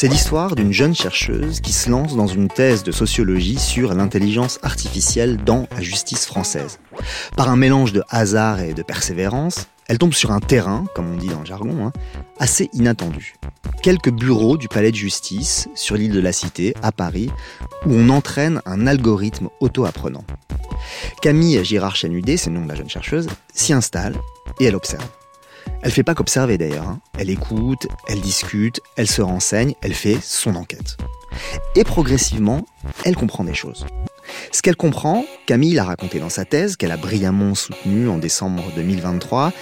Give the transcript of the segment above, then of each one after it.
C'est l'histoire d'une jeune chercheuse qui se lance dans une thèse de sociologie sur l'intelligence artificielle dans la justice française. Par un mélange de hasard et de persévérance, elle tombe sur un terrain, comme on dit dans le jargon, hein, assez inattendu. Quelques bureaux du palais de justice sur l'île de la Cité, à Paris, où on entraîne un algorithme auto-apprenant. Camille Girard-Chanudé, c'est le nom de la jeune chercheuse, s'y installe et elle observe. Elle fait pas qu'observer d'ailleurs. Hein. Elle écoute, elle discute, elle se renseigne, elle fait son enquête. Et progressivement, elle comprend des choses. Ce qu'elle comprend, Camille l'a raconté dans sa thèse, qu'elle a brillamment soutenue en décembre 2023,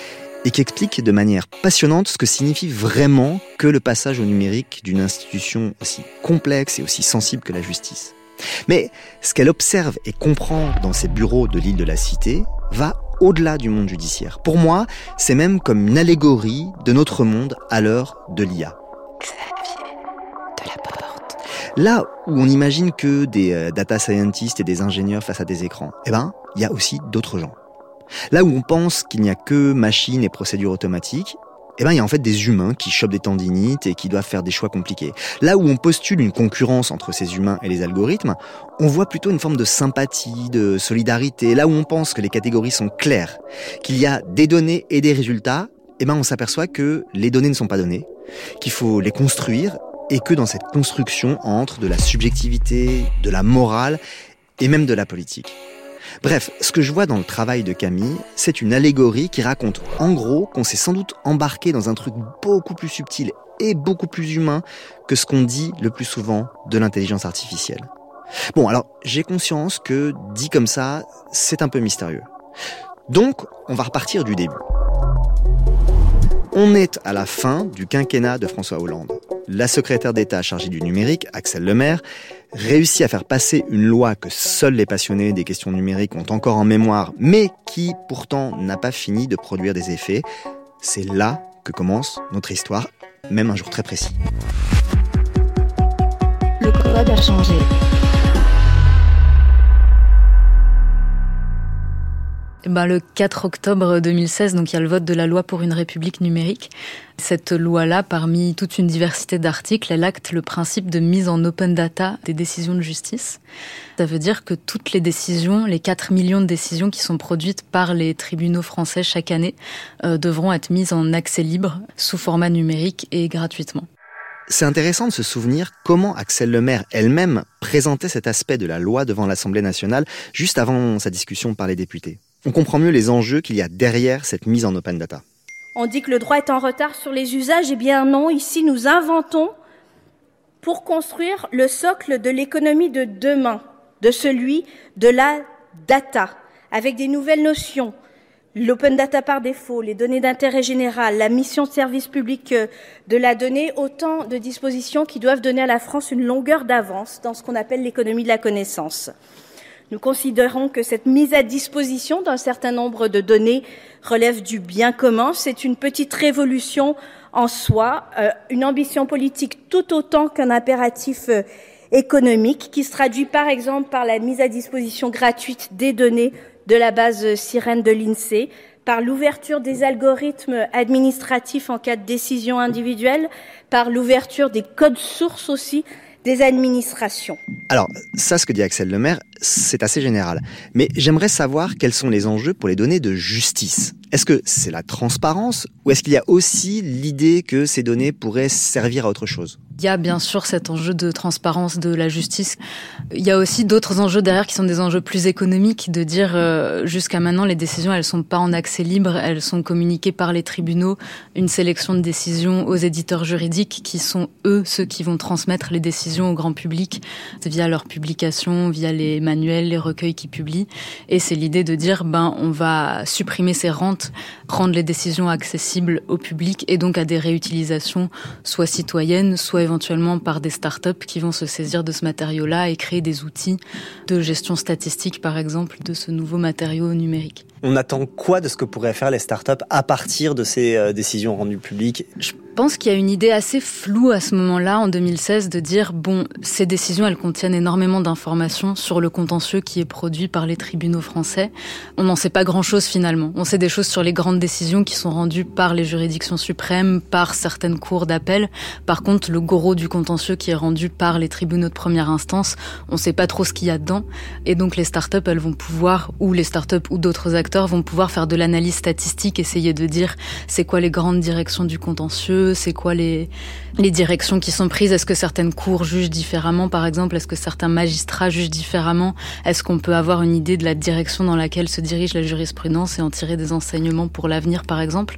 et qui explique de manière passionnante ce que signifie vraiment que le passage au numérique d'une institution aussi complexe et aussi sensible que la justice. Mais ce qu'elle observe et comprend dans ses bureaux de l'île de la Cité va au-delà du monde judiciaire. Pour moi, c'est même comme une allégorie de notre monde à l'heure de l'IA. Là où on imagine que des euh, data scientists et des ingénieurs face à des écrans, eh ben, il y a aussi d'autres gens. Là où on pense qu'il n'y a que machines et procédures automatiques, eh ben, il y a en fait des humains qui chopent des tendinites et qui doivent faire des choix compliqués. Là où on postule une concurrence entre ces humains et les algorithmes, on voit plutôt une forme de sympathie, de solidarité. Là où on pense que les catégories sont claires, qu'il y a des données et des résultats, eh ben, on s'aperçoit que les données ne sont pas données, qu'il faut les construire et que dans cette construction entre de la subjectivité, de la morale et même de la politique. Bref, ce que je vois dans le travail de Camille, c'est une allégorie qui raconte en gros qu'on s'est sans doute embarqué dans un truc beaucoup plus subtil et beaucoup plus humain que ce qu'on dit le plus souvent de l'intelligence artificielle. Bon, alors j'ai conscience que dit comme ça, c'est un peu mystérieux. Donc, on va repartir du début. On est à la fin du quinquennat de François Hollande. La secrétaire d'État chargée du numérique, Axel Lemaire, réussit à faire passer une loi que seuls les passionnés des questions numériques ont encore en mémoire, mais qui pourtant n'a pas fini de produire des effets. C'est là que commence notre histoire, même un jour très précis. Le code a changé. Ben, Le 4 octobre 2016, donc il y a le vote de la loi pour une république numérique. Cette loi-là, parmi toute une diversité d'articles, elle acte le principe de mise en open data des décisions de justice. Ça veut dire que toutes les décisions, les 4 millions de décisions qui sont produites par les tribunaux français chaque année, euh, devront être mises en accès libre, sous format numérique et gratuitement. C'est intéressant de se souvenir comment Axel Lemaire elle-même présentait cet aspect de la loi devant l'Assemblée nationale juste avant sa discussion par les députés on comprend mieux les enjeux qu'il y a derrière cette mise en open data. On dit que le droit est en retard sur les usages. Eh bien non, ici nous inventons pour construire le socle de l'économie de demain, de celui de la data, avec des nouvelles notions, l'open data par défaut, les données d'intérêt général, la mission de service public euh, de la donnée, autant de dispositions qui doivent donner à la France une longueur d'avance dans ce qu'on appelle l'économie de la connaissance. Nous considérons que cette mise à disposition d'un certain nombre de données relève du bien commun. C'est une petite révolution en soi, euh, une ambition politique tout autant qu'un impératif euh, économique qui se traduit par exemple par la mise à disposition gratuite des données de la base sirène de l'INSEE, par l'ouverture des algorithmes administratifs en cas de décision individuelle, par l'ouverture des codes sources aussi Alors, ça, ce que dit Axel Lemaire, c'est assez général. Mais j'aimerais savoir quels sont les enjeux pour les données de justice. Est-ce que c'est la transparence ou est-ce qu'il y a aussi l'idée que ces données pourraient servir à autre chose? Il y a bien sûr cet enjeu de transparence de la justice. Il y a aussi d'autres enjeux derrière qui sont des enjeux plus économiques, de dire euh, jusqu'à maintenant les décisions elles sont pas en accès libre, elles sont communiquées par les tribunaux, une sélection de décisions aux éditeurs juridiques qui sont eux ceux qui vont transmettre les décisions au grand public via leurs publications, via les manuels, les recueils qu'ils publient. Et c'est l'idée de dire ben on va supprimer ces rentes, rendre les décisions accessibles au public et donc à des réutilisations soit citoyennes, soit éventuellement par des startups qui vont se saisir de ce matériau-là et créer des outils de gestion statistique, par exemple, de ce nouveau matériau numérique. On attend quoi de ce que pourraient faire les startups à partir de ces euh, décisions rendues publiques? Je pense qu'il y a une idée assez floue à ce moment-là, en 2016, de dire, bon, ces décisions, elles contiennent énormément d'informations sur le contentieux qui est produit par les tribunaux français. On n'en sait pas grand-chose finalement. On sait des choses sur les grandes décisions qui sont rendues par les juridictions suprêmes, par certaines cours d'appel. Par contre, le gros du contentieux qui est rendu par les tribunaux de première instance, on ne sait pas trop ce qu'il y a dedans. Et donc les startups, elles vont pouvoir, ou les startups ou d'autres acteurs vont pouvoir faire de l'analyse statistique, essayer de dire c'est quoi les grandes directions du contentieux, c'est quoi les, les directions qui sont prises, est-ce que certaines cours jugent différemment par exemple, est-ce que certains magistrats jugent différemment, est-ce qu'on peut avoir une idée de la direction dans laquelle se dirige la jurisprudence et en tirer des enseignements pour l'avenir par exemple?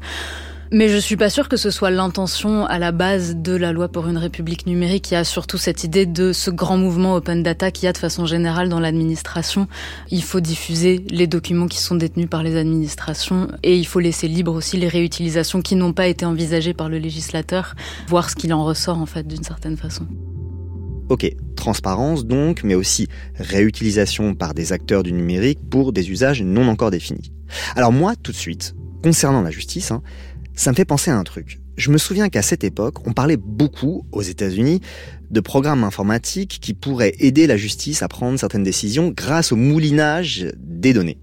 Mais je suis pas sûre que ce soit l'intention à la base de la loi pour une république numérique. Il y a surtout cette idée de ce grand mouvement open data qu'il y a de façon générale dans l'administration. Il faut diffuser les documents qui sont détenus par les administrations et il faut laisser libre aussi les réutilisations qui n'ont pas été envisagées par le législateur, voir ce qu'il en ressort en fait d'une certaine façon. Ok, transparence donc, mais aussi réutilisation par des acteurs du numérique pour des usages non encore définis. Alors moi, tout de suite, concernant la justice, hein, ça me fait penser à un truc. Je me souviens qu'à cette époque, on parlait beaucoup aux États-Unis de programmes informatiques qui pourraient aider la justice à prendre certaines décisions grâce au moulinage des données.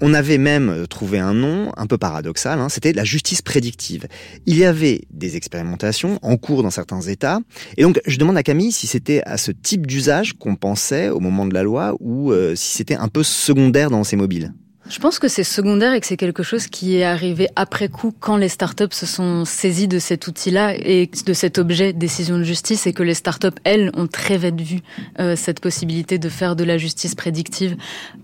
On avait même trouvé un nom un peu paradoxal, hein, c'était la justice prédictive. Il y avait des expérimentations en cours dans certains États, et donc je demande à Camille si c'était à ce type d'usage qu'on pensait au moment de la loi, ou euh, si c'était un peu secondaire dans ces mobiles. Je pense que c'est secondaire et que c'est quelque chose qui est arrivé après coup quand les startups se sont saisies de cet outil-là et de cet objet décision de justice et que les startups, elles, ont très vite vu euh, cette possibilité de faire de la justice prédictive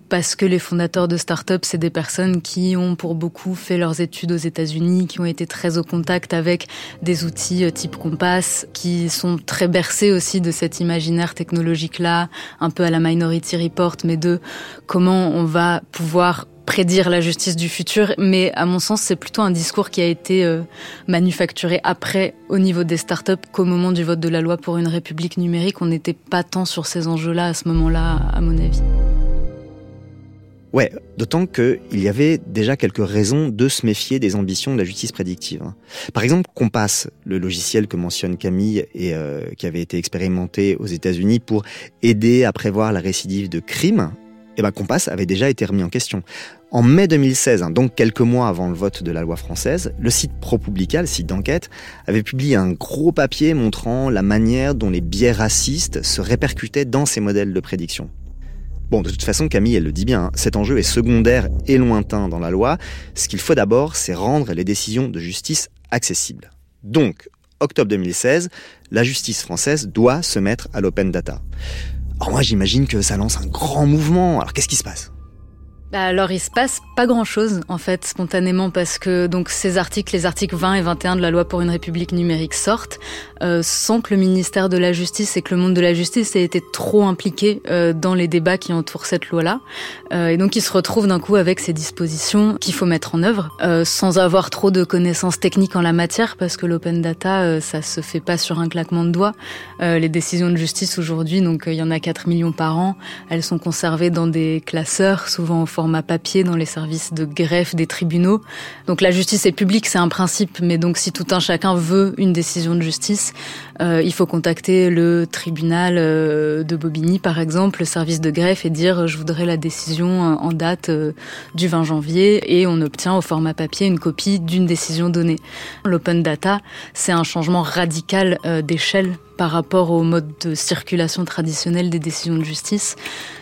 parce que les fondateurs de startups, c'est des personnes qui ont pour beaucoup fait leurs études aux États-Unis, qui ont été très au contact avec des outils euh, type Compass, qui sont très bercés aussi de cet imaginaire technologique-là, un peu à la Minority Report, mais de comment on va pouvoir prédire la justice du futur, mais à mon sens, c'est plutôt un discours qui a été euh, manufacturé après au niveau des startups qu'au moment du vote de la loi pour une république numérique. On n'était pas tant sur ces enjeux-là à ce moment-là, à mon avis. Ouais, d'autant qu'il y avait déjà quelques raisons de se méfier des ambitions de la justice prédictive. Hein. Par exemple, Compass, le logiciel que mentionne Camille et euh, qui avait été expérimenté aux États-Unis pour aider à prévoir la récidive de crimes, eh ben Compass avait déjà été remis en question. En mai 2016, hein, donc quelques mois avant le vote de la loi française, le site ProPublica, le site d'enquête, avait publié un gros papier montrant la manière dont les biais racistes se répercutaient dans ces modèles de prédiction. Bon, de toute façon, Camille, elle le dit bien, hein, cet enjeu est secondaire et lointain dans la loi. Ce qu'il faut d'abord, c'est rendre les décisions de justice accessibles. Donc, octobre 2016, la justice française doit se mettre à l'open data. Alors moi, j'imagine que ça lance un grand mouvement. Alors qu'est-ce qui se passe? Bah, alors il se passe pas grand-chose en fait spontanément parce que donc ces articles, les articles 20 et 21 de la loi pour une république numérique sortent euh, sans que le ministère de la Justice et que le monde de la justice ait été trop impliqué euh, dans les débats qui entourent cette loi-là. Euh, et donc ils se retrouvent d'un coup avec ces dispositions qu'il faut mettre en œuvre euh, sans avoir trop de connaissances techniques en la matière parce que l'open data euh, ça se fait pas sur un claquement de doigts. les décisions de justice aujourd'hui donc il y en a 4 millions par an, elles sont conservées dans des classeurs souvent au format papier dans les services de greffe des tribunaux. Donc la justice est publique, c'est un principe, mais donc si tout un chacun veut une décision de justice, euh, il faut contacter le tribunal euh, de Bobigny, par exemple, le service de greffe, et dire je voudrais la décision euh, en date du 20 janvier, et on obtient au format papier une copie d'une décision donnée. L'open data, c'est un changement radical d'échelle par rapport au mode de circulation traditionnel des décisions de justice.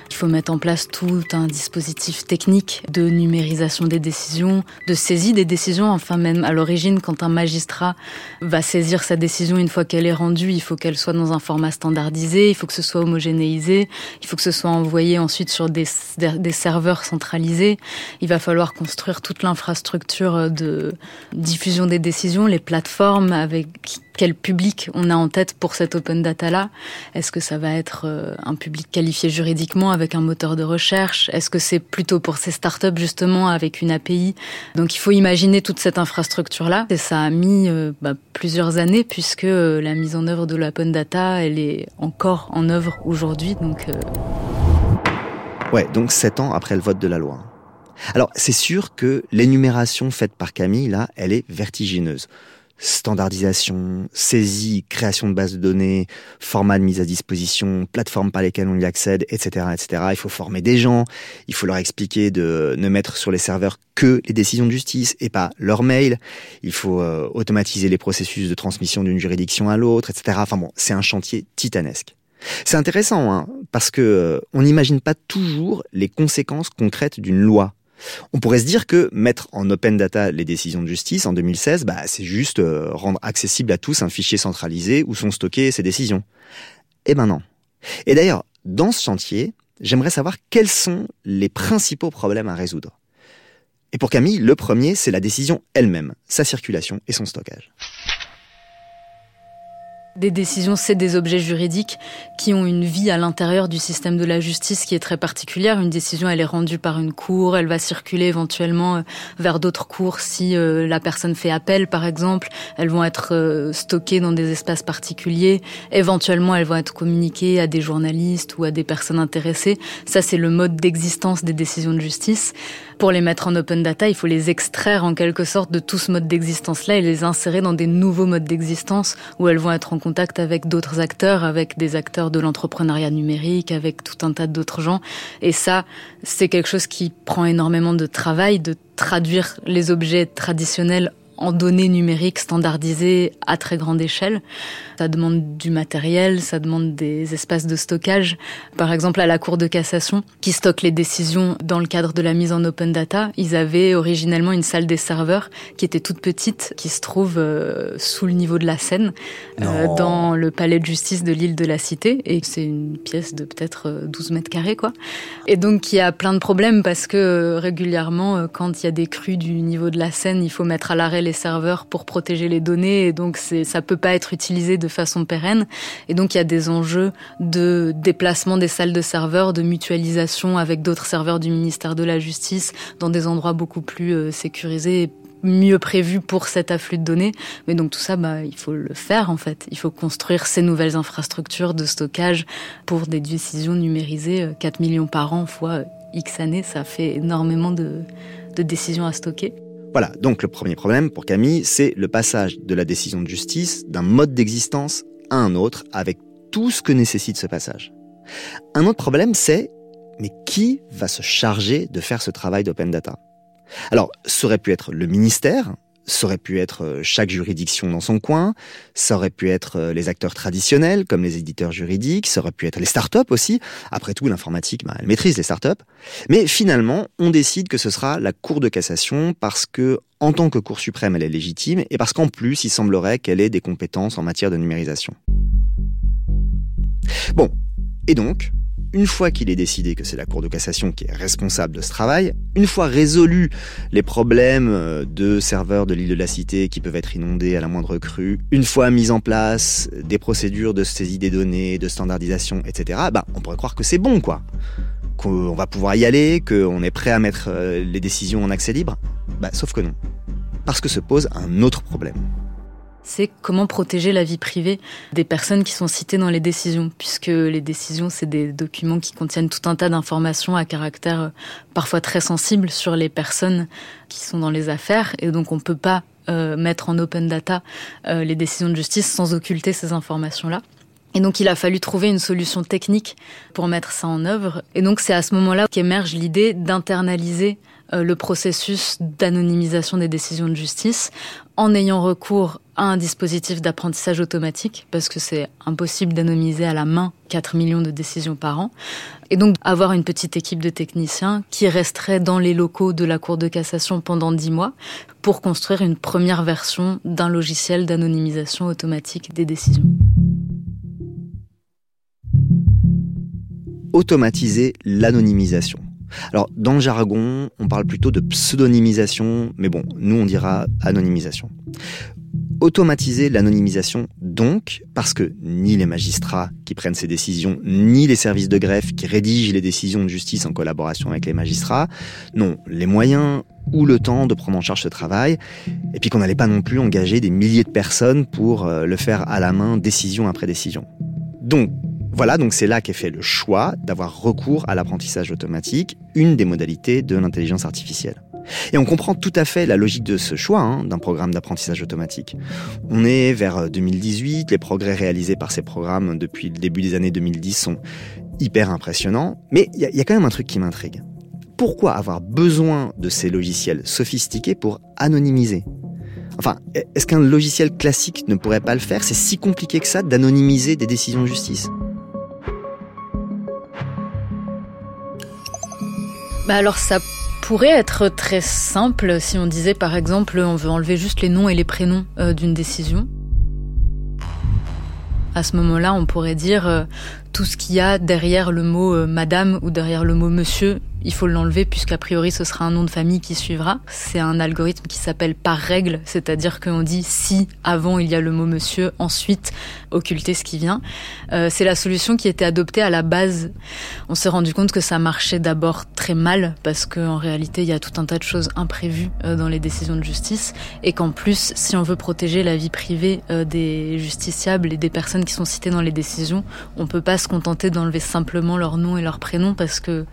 Il faut mettre en place tout un dispositif technique de numérisation des décisions, de saisie des décisions. Enfin, même à l'origine, quand un magistrat va saisir sa décision une fois qu'elle est rendue, il faut qu'elle soit dans un format standardisé, il faut que ce soit homogénéisé, il faut que ce soit envoyé ensuite sur des, des serveurs centralisés. Il va falloir construire toute l'infrastructure de diffusion des décisions, les plateformes avec quel public on a en tête pour cette open data là Est-ce que ça va être euh, un public qualifié juridiquement avec un moteur de recherche? Est-ce que c'est plutôt pour ces startups justement avec une API Donc il faut imaginer toute cette infrastructure là et ça a mis euh, bah, plusieurs années puisque euh, la mise en œuvre de l'open data elle est encore en œuvre aujourd'hui. Donc Ouais, donc sept ans après le vote de la loi. Alors c'est sûr que l'énumération faite par Camille, là, elle est vertigineuse standardisation, saisie, création de bases de données, format de mise à disposition, plateformes par lesquelles on y accède, etc., etc. Il faut former des gens, il faut leur expliquer de ne mettre sur les serveurs que les décisions de justice et pas leurs mails. Il faut euh, automatiser les processus de transmission d'une juridiction à l'autre, etc. Enfin bon, c'est un chantier titanesque. C'est intéressant, hein, parce que euh, on n'imagine pas toujours les conséquences concrètes d'une loi on pourrait se dire que mettre en open data les décisions de justice en 2016, bah, c'est juste euh, rendre accessible à tous un fichier centralisé où sont stockées ces décisions. Eh ben non. Et d'ailleurs, dans ce chantier, j'aimerais savoir quels sont les principaux problèmes à résoudre. Et pour Camille, le premier, c'est la décision elle-même, sa circulation et son stockage. Des décisions, c'est des objets juridiques qui ont une vie à l'intérieur du système de la justice qui est très particulière. Une décision, elle est rendue par une cour, elle va circuler éventuellement euh, vers d'autres cours si euh, la personne fait appel, par exemple. Elles vont être euh, stockées dans des espaces particuliers. Éventuellement, elles vont être communiquées à des journalistes ou à des personnes intéressées. Ça, c'est le mode d'existence des décisions de justice. Pour les mettre en open data, il faut les extraire en quelque sorte de tout ce mode d'existence-là et les insérer dans des nouveaux modes d'existence où elles vont être en contact avec d'autres acteurs, avec des acteurs de l'entrepreneuriat numérique, avec tout un tas d'autres gens. Et ça, c'est quelque chose qui prend énormément de travail de traduire les objets traditionnels en données numériques standardisées à très grande échelle. Ça demande du matériel, ça demande des espaces de stockage. Par exemple, à la Cour de cassation, qui stocke les décisions dans le cadre de la mise en open data, ils avaient originellement une salle des serveurs qui était toute petite, qui se trouve euh, sous le niveau de la Seine, euh, dans le palais de justice de l'île de la Cité. Et c'est une pièce de peut-être 12 euh, mètres carrés, quoi. Et donc, il y a plein de problèmes parce que régulièrement, quand il y a des crues du niveau de la Seine, il faut mettre à l'arrêt les serveurs pour protéger les données. Et donc, ça peut pas être utilisé de façon pérenne. Et donc il y a des enjeux de déplacement des salles de serveurs, de mutualisation avec d'autres serveurs du ministère de la Justice dans des endroits beaucoup plus euh, sécurisés et mieux prévus pour cet afflux de données. Mais donc tout ça, bah, il faut le faire en fait. Il faut construire ces nouvelles infrastructures de stockage pour des décisions numérisées. 4 euh, millions par an fois euh, X années, ça fait énormément de décisions à stocker. Voilà, donc le premier problème pour Camille, c'est le passage de la décision de justice d'un mode d'existence à un autre avec tout ce que nécessite ce passage. Un autre problème, c'est mais qui va se charger de faire ce travail d'open data? Alors, ça aurait pu être le ministère, ça aurait pu être euh, chaque juridiction dans son coin, ça aurait pu être euh, les acteurs traditionnels comme les éditeurs juridiques, ça aurait pu être les startups aussi. Après tout, l'informatique, bah, elle maîtrise les startups. Mais finalement, on décide que ce sera la Cour de cassation parce que, en tant que Cour suprême, elle est légitime et parce qu'en plus, il semblerait qu'elle ait des compétences en matière de numérisation. Bon. Et donc, une fois qu'il est décidé que c'est la Cour de cassation qui est responsable de ce travail, une fois résolus les problèmes euh, de serveurs de l'île de la Cité qui peuvent être inondés à la moindre crue, une fois mis en place des procédures de saisie des données, de standardisation, etc., bah, on pourrait croire que c'est bon, quoi. Qu'on va pouvoir y aller, qu'on est prêt à mettre euh, les décisions en accès libre. Bah, sauf que non. Parce que se pose un autre problème c'est comment protéger la vie privée des personnes qui sont citées dans les décisions, puisque les décisions, c'est des documents qui contiennent tout un tas d'informations à caractère euh, parfois très sensible sur les personnes qui sont dans les affaires, et donc on ne peut pas euh, mettre en open data euh, les décisions de justice sans occulter ces informations-là. Et donc il a fallu trouver une solution technique pour mettre ça en œuvre. Et donc c'est à ce moment-là qu'émerge l'idée d'internaliser le processus d'anonymisation des décisions de justice en ayant recours à un dispositif d'apprentissage automatique, parce que c'est impossible d'anonymiser à la main 4 millions de décisions par an. Et donc avoir une petite équipe de techniciens qui resterait dans les locaux de la Cour de cassation pendant 10 mois pour construire une première version d'un logiciel d'anonymisation automatique des décisions. Automatiser l'anonymisation. Alors, dans le jargon, on parle plutôt de pseudonymisation, mais bon, nous on dira anonymisation. Automatiser l'anonymisation, donc, parce que ni les magistrats qui prennent ces décisions, ni les services de greffe qui rédigent les décisions de justice en collaboration avec les magistrats, n'ont les moyens ou le temps de prendre en charge ce travail, et puis qu'on n'allait pas non plus engager des milliers de personnes pour euh, le faire à la main, décision après décision. Donc, Voilà, donc c'est là qu'est fait le choix d'avoir recours à l'apprentissage automatique, une des modalités de l'intelligence artificielle. Et on comprend tout à fait la logique de ce choix hein, d'un programme d'apprentissage automatique. On est vers 2018, les progrès réalisés par ces programmes depuis le début des années 2010 sont hyper impressionnants, mais il y, a quand même un truc qui m'intrigue. Pourquoi avoir besoin de ces logiciels sophistiqués pour anonymiser? Enfin, est-ce qu'un logiciel classique ne pourrait pas le faire? C'est si compliqué que ça d'anonymiser des décisions de justice? Bah alors ça pourrait être très simple si on disait par exemple on veut enlever juste les noms et les prénoms euh, d'une décision. À ce moment-là, on pourrait dire euh, tout ce qu'il y a derrière le mot euh, madame ou derrière le mot monsieur il faut l'enlever puisqu'a priori ce sera un nom de famille qui suivra. C'est un algorithme qui s'appelle par règle, c'est-à-dire qu'on dit si avant il y a le mot monsieur, ensuite occulter ce qui vient. Euh, c'est la solution qui était adoptée à la base. On s'est rendu compte que ça marchait d'abord très mal parce qu'en réalité il y a tout un tas de choses imprévues euh, dans les décisions de justice et qu'en plus si on veut protéger la vie privée euh, des justiciables et des personnes qui sont citées dans les décisions, on peut pas se contenter d'enlever simplement leur nom et leur prénom parce que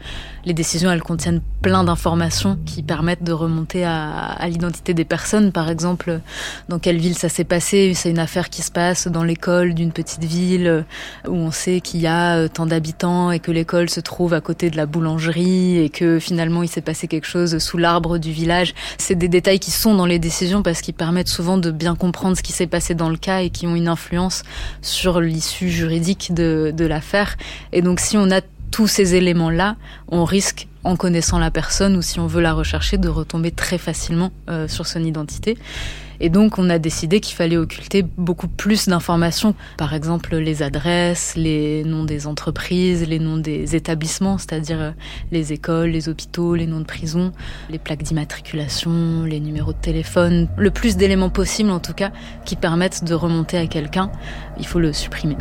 les décisions elles contiennent plein d'informations qui permettent de remonter à, l'identité des personnes. Par exemple, dans quelle ville ça s'est passé. C'est une affaire qui se passe dans l'école d'une petite ville où on sait qu'il y a euh, tant d'habitants et que l'école se trouve à côté de la boulangerie et que finalement il s'est passé quelque chose sous l'arbre du village. C'est des détails qui sont dans les décisions parce qu'ils permettent souvent de bien comprendre ce qui s'est passé dans le cas et qui ont une influence sur l'issue juridique de l'affaire. Et donc si on a tous ces éléments-là, on risque, en connaissant la personne ou si on veut la rechercher, de retomber très facilement euh, sur son identité. Et donc, on a décidé qu'il fallait occulter beaucoup plus d'informations. Par exemple, les adresses, les noms des entreprises, les noms des établissements, c'est-à-dire euh, les écoles, les hôpitaux, les noms de prison, les plaques d'immatriculation, les numéros de téléphone. Le plus d'éléments possibles, en tout cas, qui permettent de remonter à quelqu'un, il faut le supprimer.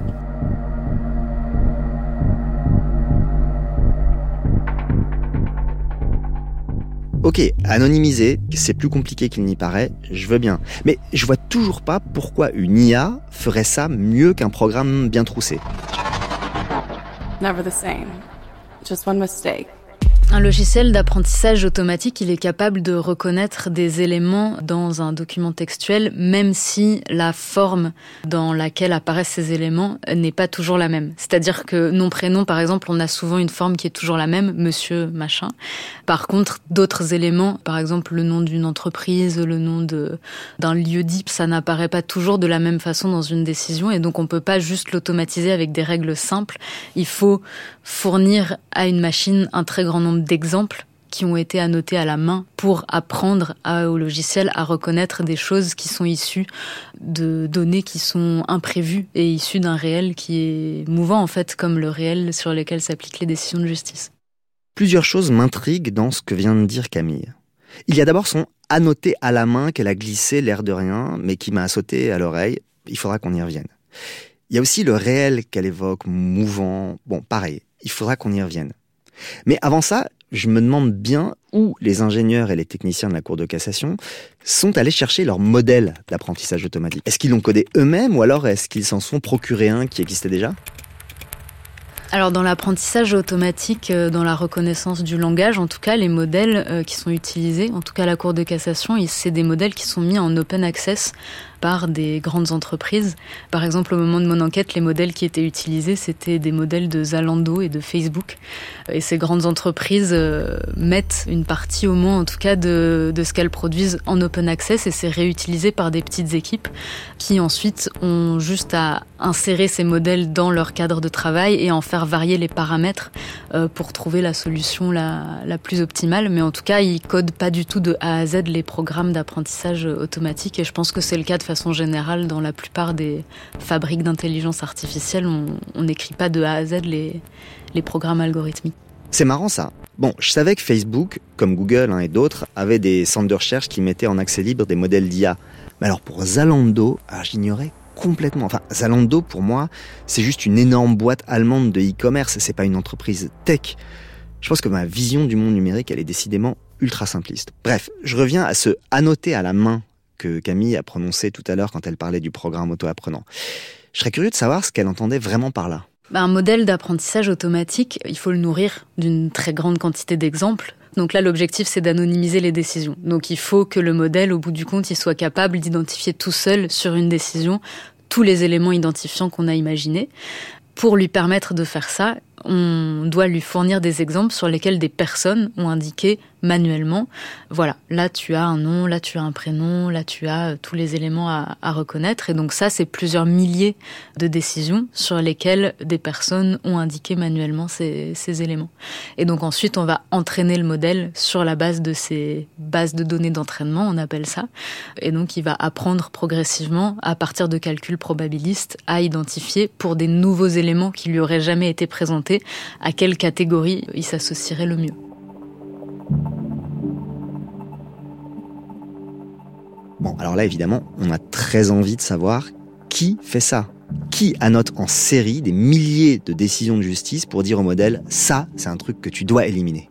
Ok, anonymiser, c'est plus compliqué qu'il n'y paraît, je veux bien. Mais je vois toujours pas pourquoi une IA ferait ça mieux qu'un programme bien troussé. Never the same. Just one mistake. Un logiciel d'apprentissage automatique, il est capable de reconnaître des éléments dans un document textuel, même si la forme dans laquelle apparaissent ces éléments n'est pas toujours la même. C'est-à-dire que nom-prénom, par exemple, on a souvent une forme qui est toujours la même, monsieur, machin. Par contre, d'autres éléments, par exemple le nom d'une entreprise, le nom d'un lieu dit, ça n'apparaît pas toujours de la même façon dans une décision, et donc on peut pas juste l'automatiser avec des règles simples. Il faut fournir à une machine un très grand nombre d'exemples qui ont été annotés à la main pour apprendre au logiciel à reconnaître des choses qui sont issues de données qui sont imprévues et issues d'un réel qui est mouvant en fait comme le réel sur lequel s'appliquent les décisions de justice. Plusieurs choses m'intriguent dans ce que vient de dire Camille. Il y a d'abord son annoté à la main qu'elle a glissé l'air de rien mais qui m'a sauté à l'oreille. Il faudra qu'on y revienne. Il y a aussi le réel qu'elle évoque, mouvant. Bon, pareil, il faudra qu'on y revienne. Mais avant ça, je me demande bien où les ingénieurs et les techniciens de la Cour de cassation sont allés chercher leur modèle d'apprentissage automatique. Est-ce qu'ils l'ont codé eux-mêmes ou alors est-ce qu'ils s'en sont procuré un qui existait déjà? Alors dans l'apprentissage automatique, euh, dans la reconnaissance du langage, en tout cas les modèles euh, qui sont utilisés, en tout cas la Cour de cassation, c'est des modèles qui sont mis en open access par des grandes entreprises. Par exemple, au moment de mon enquête, les modèles qui étaient utilisés, c'était des modèles de Zalando et de Facebook. Et ces grandes entreprises euh, mettent une partie au moins, en tout cas, de, de ce qu'elles produisent en open access et c'est réutilisé par des petites équipes qui ensuite ont juste à insérer ces modèles dans leur cadre de travail et en faire varier les paramètres euh, pour trouver la solution la, la plus optimale. Mais en tout cas, ils codent pas du tout de A à Z les programmes d'apprentissage automatique et je pense que c'est le cas de façon générale, dans la plupart des fabriques d'intelligence artificielle, on n'écrit pas de A à Z les, programmes algorithmiques. C'est marrant ça. Bon, je savais que Facebook, comme Google hein, et d'autres, avaient des centres de recherche qui mettaient en accès libre des modèles d'IA. Mais alors pour Zalando, ah, j'ignorais complètement. Enfin, Zalando, pour moi, c'est juste une énorme boîte allemande de e-commerce, c'est pas une entreprise tech. Je pense que ma vision du monde numérique, elle est décidément ultra simpliste. Bref, je reviens à ce annoter à la main Camille a prononcé tout à l'heure quand elle parlait du programme auto-apprenant. Je serais curieux de savoir ce qu'elle entendait vraiment par là. bah, Un modèle d'apprentissage automatique, il faut le nourrir d'une très grande quantité d'exemples. Donc là, l'objectif, c'est d'anonymiser les décisions. Donc il faut que le modèle, au bout du compte, il soit capable d'identifier tout seul sur une décision tous les éléments identifiants qu'on a imaginés. Pour lui permettre de faire ça, on doit lui fournir des exemples sur lesquels des personnes ont indiqué manuellement, voilà, là tu as un nom, là tu as un prénom, là tu as euh, tous les éléments à, reconnaître. Et donc ça, c'est plusieurs milliers de décisions sur lesquelles des personnes ont indiqué manuellement ces, ces éléments. Et donc ensuite, on va entraîner le modèle sur la base de ces bases de données d'entraînement, on appelle ça. Et donc il va apprendre progressivement, à partir de calculs probabilistes, à identifier pour des nouveaux éléments qui lui auraient jamais été présentés à quelle catégorie il s'associerait le mieux. Bon, alors là, évidemment, on a très envie de savoir qui fait ça. Qui annote en série des milliers de décisions de justice pour dire au modèle, ça, c'est un truc que tu dois éliminer?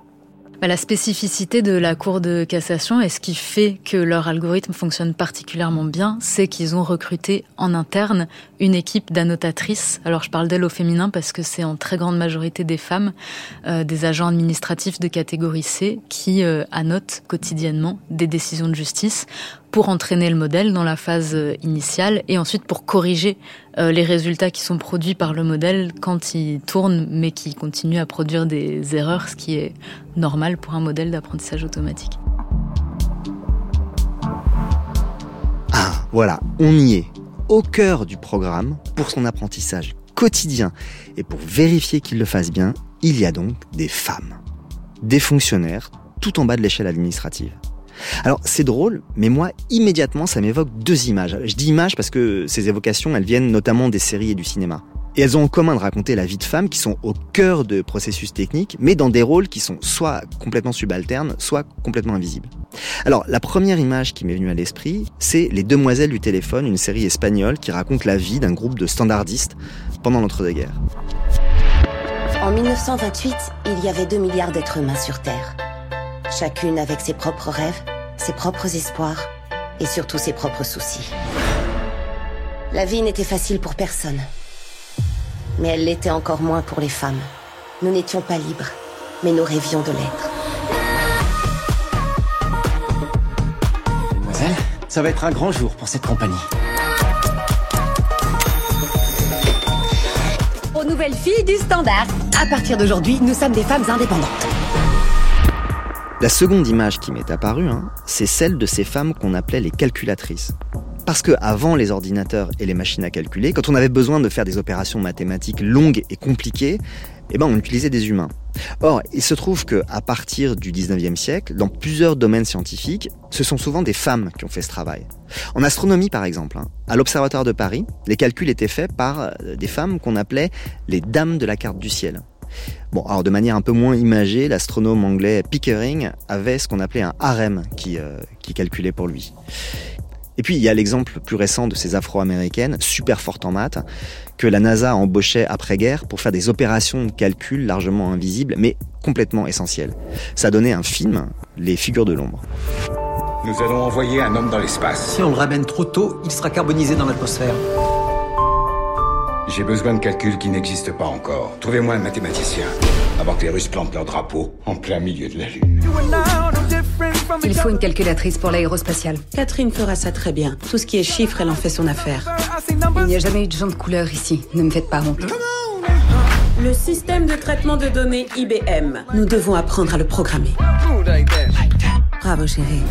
La spécificité de la Cour de cassation et ce qui fait que leur algorithme fonctionne particulièrement bien, c'est qu'ils ont recruté en interne une équipe d'annotatrices. Alors je parle d'elles au féminin parce que c'est en très grande majorité des femmes, euh, des agents administratifs de catégorie C qui euh, annotent quotidiennement des décisions de justice pour entraîner le modèle dans la phase euh, initiale et ensuite pour corriger euh, les résultats qui sont produits par le modèle quand il tourne mais qui continue à produire des erreurs, ce qui est normal pour un modèle d'apprentissage automatique. Ah, voilà, on y est, au cœur du programme pour son apprentissage quotidien et pour vérifier qu'il le fasse bien, il y a donc des femmes, des fonctionnaires tout en bas de l'échelle administrative. Alors c'est drôle, mais moi immédiatement ça m'évoque deux images. Je dis images parce que ces évocations elles viennent notamment des séries et du cinéma. Et elles ont en commun de raconter la vie de femmes qui sont au cœur de processus techniques, mais dans des rôles qui sont soit complètement subalternes, soit complètement invisibles. Alors, la première image qui m'est venue à l'esprit, c'est Les Demoiselles du téléphone, une série espagnole qui raconte la vie d'un groupe de standardistes pendant l'entre-deux-guerres. En 1928, il y avait 2 milliards d'êtres humains sur Terre chacune avec ses propres rêves, ses propres espoirs et surtout ses propres soucis. La vie n'était facile pour personne. Mais elle l'était encore moins pour les femmes. Nous n'étions pas libres, mais nous rêvions de l'être. Mademoiselle, ça va être un grand jour pour cette compagnie. Aux nouvelles filles du standard. À partir d'aujourd'hui, nous sommes des femmes indépendantes. La seconde image qui m'est apparue, hein, c'est celle de ces femmes qu'on appelait les calculatrices. Parce que avant les ordinateurs et les machines à calculer, quand on avait besoin de faire des opérations mathématiques longues et compliquées, eh ben on utilisait des humains. Or, il se trouve que à partir du 19e siècle, dans plusieurs domaines scientifiques, ce sont souvent des femmes qui ont fait ce travail. En astronomie, par exemple, hein, à l'Observatoire de Paris, les calculs étaient faits par euh, des femmes qu'on appelait les dames de la carte du ciel. Bon, alors de manière un peu moins imagée, l'astronome anglais Pickering avait ce qu'on appelait un harem qui, euh, qui calculait pour lui. Et puis il y a l'exemple plus récent de ces afro-américaines, super fortes en maths, que la NASA embauchait après-guerre pour faire des opérations de calcul largement invisibles, mais complètement essentielles. Ça donnait un film, Les figures de l'ombre. Nous allons envoyer un homme dans l'espace. Si on le ramène trop tôt, il sera carbonisé dans l'atmosphère. J'ai besoin de calculs qui n'existent pas encore. Trouvez-moi un mathématicien avant que les Russes plantent leur drapeau en plein milieu de la Lune. Il faut une calculatrice pour l'aérospatiale. Catherine fera ça très bien. Tout ce qui est chiffres, elle en fait son affaire. Il n'y a jamais eu de gens de couleur ici. Ne me faites pas honte. Le système de traitement de données IBM. Nous devons apprendre à le programmer. Bravo, chérie.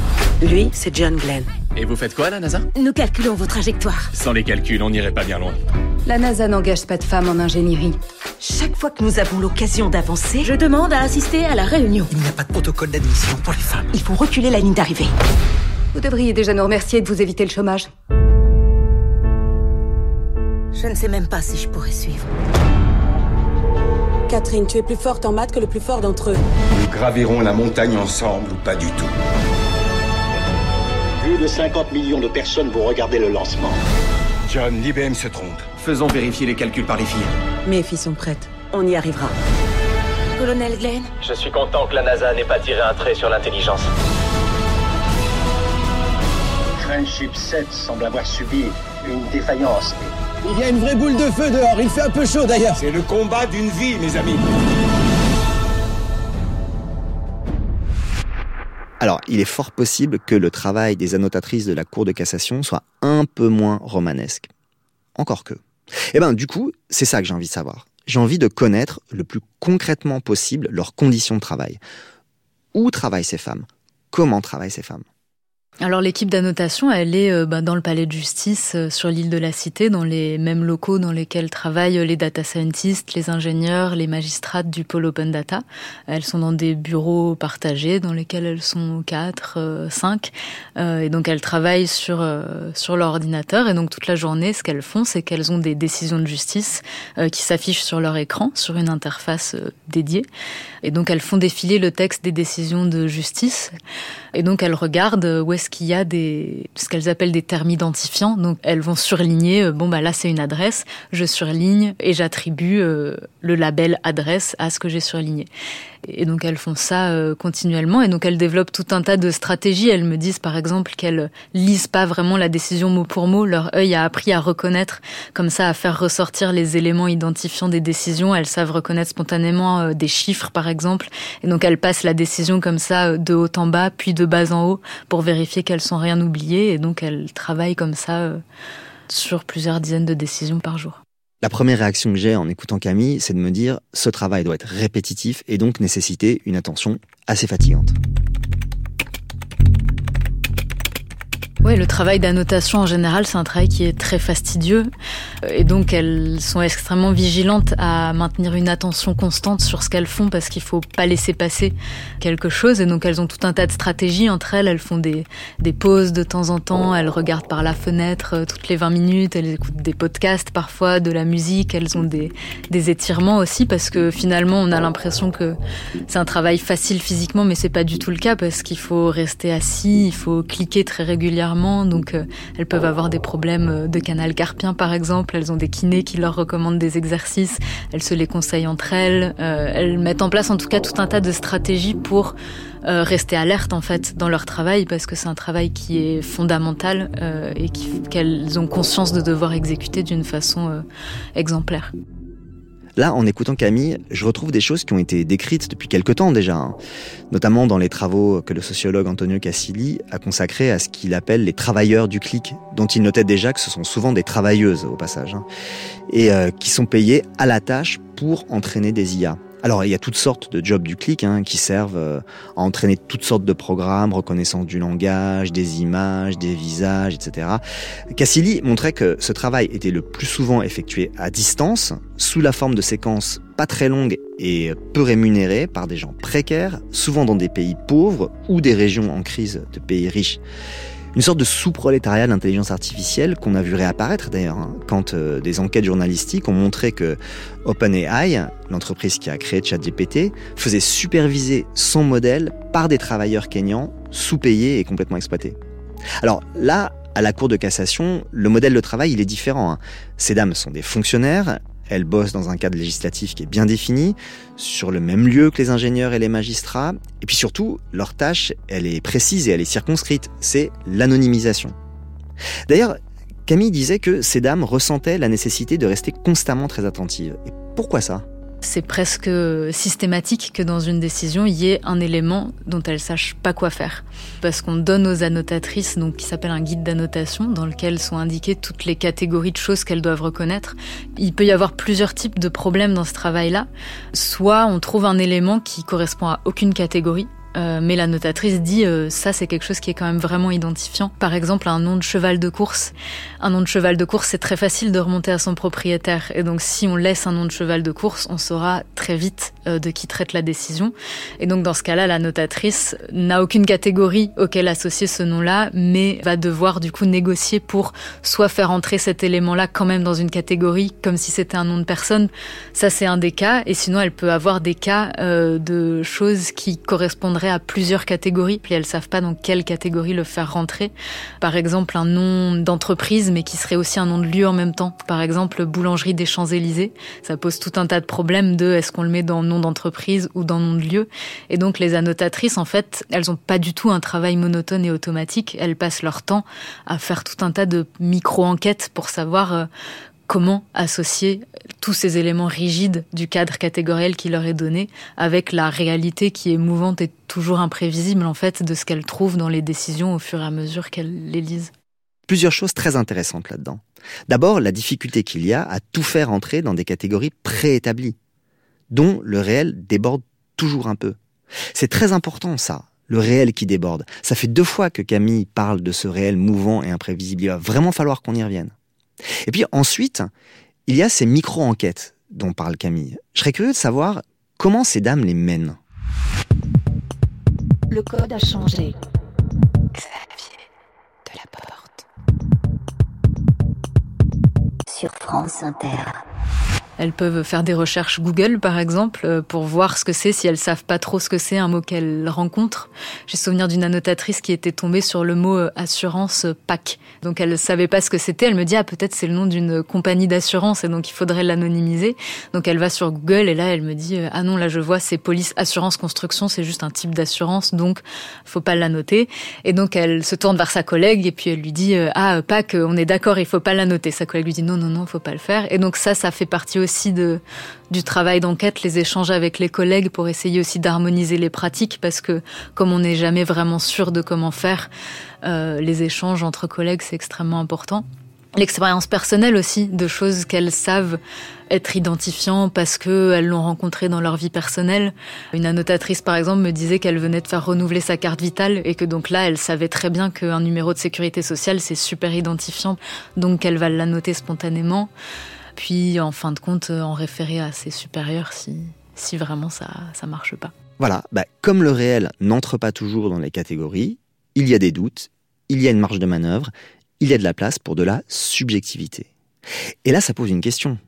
Lui, c'est John Glenn. Et vous faites quoi, la NASA? Nous calculons vos trajectoires. Sans les calculs, on n'irait pas bien loin. La NASA n'engage pas de femmes en ingénierie. Chaque fois que nous avons l'occasion d'avancer, je demande à assister à la réunion. Il n'y a pas de protocole d'admission pour les femmes. Il faut reculer la ligne d'arrivée. Vous devriez déjà nous remercier de vous éviter le chômage. Je ne sais même pas si je pourrais suivre. Catherine, tu es plus forte en maths que le plus fort d'entre eux. Nous gravirons la montagne ensemble ou pas du tout. Plus de 50 millions de personnes vont regarder le lancement. John, l'IBM se trompe. Faisons vérifier les calculs par les filles. Mes filles sont prêtes. On y arrivera. Colonel Glenn? Je suis content que la NASA n'ait pas tiré un trait sur l'intelligence. Friendship 7 semble avoir subi une défaillance. Il y a une vraie boule de feu dehors, il fait un peu chaud d'ailleurs. C'est le combat d'une vie, mes amis. Alors, il est fort possible que le travail des annotatrices de la Cour de cassation soit un peu moins romanesque. Encore que. Eh ben, du coup, c'est ça que j'ai envie de savoir. J'ai envie de connaître le plus concrètement possible leurs conditions de travail. Où travaillent ces femmes? Comment travaillent ces femmes? Alors l'équipe d'annotation, elle est euh, bah, dans le palais de justice euh, sur l'île de la Cité, dans les mêmes locaux dans lesquels travaillent les data scientists, les ingénieurs, les magistrates du pôle open data. Elles sont dans des bureaux partagés dans lesquels elles sont quatre, euh, cinq, et donc elles travaillent sur sur leur ordinateur et donc toute la journée, ce qu'elles font, c'est qu'elles ont des décisions de justice qui s'affichent sur leur écran, sur une interface dédiée, et donc elles font défiler le texte des décisions de justice, et donc elles regardent où est-ce qu'il y a des, ce qu'elles appellent des termes identifiants. Donc, elles vont surligner, euh, bon, bah là, c'est une adresse, je surligne et j'attribue euh, le label adresse à ce que j'ai surligné. Et donc elles font ça euh, continuellement et donc elles développent tout un tas de stratégies. Elles me disent par exemple qu'elles lisent pas vraiment la décision mot pour mot. Leur œil a appris à reconnaître comme ça, à faire ressortir les éléments identifiants des décisions. Elles savent reconnaître spontanément euh, des chiffres par exemple. Et donc elles passent la décision comme ça euh, de haut en bas puis de bas en haut pour vérifier qu'elles sont rien oubliées. Et donc elles travaillent comme ça sur plusieurs dizaines de décisions par jour. La première réaction que j'ai en écoutant Camille, c'est de me dire ce travail doit être répétitif et donc nécessiter une attention assez fatigante. Oui, le travail d'annotation en général, c'est un travail qui est très fastidieux. Et donc, elles sont extrêmement vigilantes à maintenir une attention constante sur ce qu'elles font parce qu'il faut pas laisser passer quelque chose. Et donc, elles ont tout un tas de stratégies entre elles. Elles font des, des pauses de temps en temps. Elles regardent par la fenêtre euh, toutes les 20 minutes. Elles écoutent des podcasts parfois, de la musique. Elles ont des, des étirements aussi parce que finalement, on a l'impression que c'est un travail facile physiquement, mais c'est pas du tout le cas parce qu'il faut rester assis, il faut cliquer très régulièrement donc euh, elles peuvent avoir des problèmes euh, de canal carpien par exemple. Elles ont des kinés qui leur recommandent des exercices. Elles se les conseillent entre elles. Euh, elles mettent en place en tout cas tout un tas de stratégies pour rester alerte en fait dans leur travail parce que c'est un travail qui est fondamental et qu'elles ont conscience de devoir exécuter d'une façon exemplaire. Là, en écoutant Camille, je retrouve des choses qui ont été décrites depuis quelque temps déjà, hein. notamment dans les travaux que le sociologue Antonio Casilli a consacrés à ce qu'il appelle les travailleurs du clic, dont il notait déjà que ce sont souvent des travailleuses au passage, hein, et euh, qui sont payées à la tâche pour entraîner des IA. Alors, il y a toutes sortes de jobs du clic hein, qui servent euh, à entraîner toutes sortes de programmes, reconnaissance du langage, des images, des visages, etc. Cassili montrait que ce travail était le plus souvent effectué à distance, sous la forme de séquences pas très longues et peu rémunérées par des gens précaires, souvent dans des pays pauvres ou des régions en crise de pays riches une sorte de sous-prolétariat d'intelligence artificielle qu'on a vu réapparaître d'ailleurs, hein, quand euh, des enquêtes journalistiques ont montré que OpenAI, l'entreprise qui a créé ChatGPT, faisait superviser son modèle par des travailleurs kényans sous-payés et complètement exploités. Alors là, à la Cour de cassation, le modèle de travail, il est différent. Hein. Ces dames sont des fonctionnaires, elles bossent dans un cadre législatif qui est bien défini, sur le même lieu que les ingénieurs et les magistrats. Et puis surtout, leur tâche, elle est précise et elle est circonscrite. C'est l'anonymisation. D'ailleurs, Camille disait que ces dames ressentaient la nécessité de rester constamment très attentives. Et pourquoi ça? C'est presque systématique que dans une décision, il y ait un élément dont elles sachent pas quoi faire. Parce qu'on donne aux annotatrices, donc qui s'appelle un guide d'annotation, dans lequel sont indiquées toutes les catégories de choses qu'elles doivent reconnaître. Il peut y avoir plusieurs types de problèmes dans ce travail-là. Soit on trouve un élément qui correspond à aucune catégorie, euh, mais la notatrice dit euh, ça c'est quelque chose qui est quand même vraiment identifiant. Par exemple un nom de cheval de course. Un nom de cheval de course c'est très facile de remonter à son propriétaire et donc si on laisse un nom de cheval de course on saura très vite euh, de qui traite la décision. Et donc dans ce cas-là la notatrice n'a aucune catégorie auquel associer ce nom-là mais va devoir du coup négocier pour soit faire entrer cet élément-là quand même dans une catégorie comme si c'était un nom de personne. Ça c'est un des cas et sinon elle peut avoir des cas de choses qui correspondent à plusieurs catégories, puis elles savent pas dans quelle catégorie le faire rentrer. Par exemple, un nom d'entreprise, mais qui serait aussi un nom de lieu en même temps. Par exemple, boulangerie des Champs-Élysées. Ça pose tout un tas de problèmes de est-ce qu'on le met dans nom d'entreprise ou dans nom de lieu. Et donc, les annotatrices, en fait, elles ont pas du tout un travail monotone et automatique. Elles passent leur temps à faire tout un tas de micro-enquêtes pour savoir euh, comment associer tous ces éléments rigides du cadre catégoriel qui leur est donné avec la réalité qui est mouvante et toujours imprévisible en fait de ce qu'elles trouvent dans les décisions au fur et à mesure qu'elles les lisent. Plusieurs choses très intéressantes là-dedans. D'abord, la difficulté qu'il y a à tout faire entrer dans des catégories préétablies, dont le réel déborde toujours un peu. C'est très important ça, le réel qui déborde. Ça fait deux fois que Camille parle de ce réel mouvant et imprévisible. Il va vraiment falloir qu'on y revienne. Et puis ensuite, il y a ces micro-enquêtes dont parle Camille. Je serais curieux de savoir comment ces dames les mènent. Le code a changé. Xavier de la Porte. Sur France Inter. Elles peuvent faire des recherches Google, par exemple, euh, pour voir ce que c'est si elles savent pas trop ce que c'est un mot qu'elles rencontrent. J'ai souvenir d'une annotatrice qui était tombée sur le mot euh, assurance PAC. Donc elle savait pas ce que c'était. Elle me dit ah peut-être c'est le nom d'une compagnie d'assurance et donc il faudrait l'anonymiser. Donc elle va sur Google et là elle me dit euh, ah non là je vois c'est police assurance construction c'est juste un type d'assurance donc faut pas l'annoter. Et donc elle se tourne vers sa collègue et puis elle lui dit ah PAC on est d'accord il faut pas l'annoter. Sa collègue lui dit non non non faut pas le faire. Et donc ça ça fait partie aussi aussi de, du travail d'enquête, les échanges avec les collègues pour essayer aussi d'harmoniser les pratiques parce que comme on n'est jamais vraiment sûr de comment faire, euh, les échanges entre collègues c'est extrêmement important. L'expérience personnelle aussi de choses qu'elles savent être identifiants parce qu'elles l'ont rencontré dans leur vie personnelle. Une annotatrice, par exemple, me disait qu'elle venait de faire renouveler sa carte vitale et que donc là, elle savait très bien qu'un numéro de sécurité sociale, c'est super identifiant, donc qu'elle va l'annoter spontanément puis en fin de compte en référer à ses supérieurs si, si vraiment ça ça marche pas. Voilà, bah, comme le réel n'entre pas toujours dans les catégories, il y a des doutes, il y a une marge de manœuvre, il y a de la place pour de la subjectivité. Et là, ça pose une question.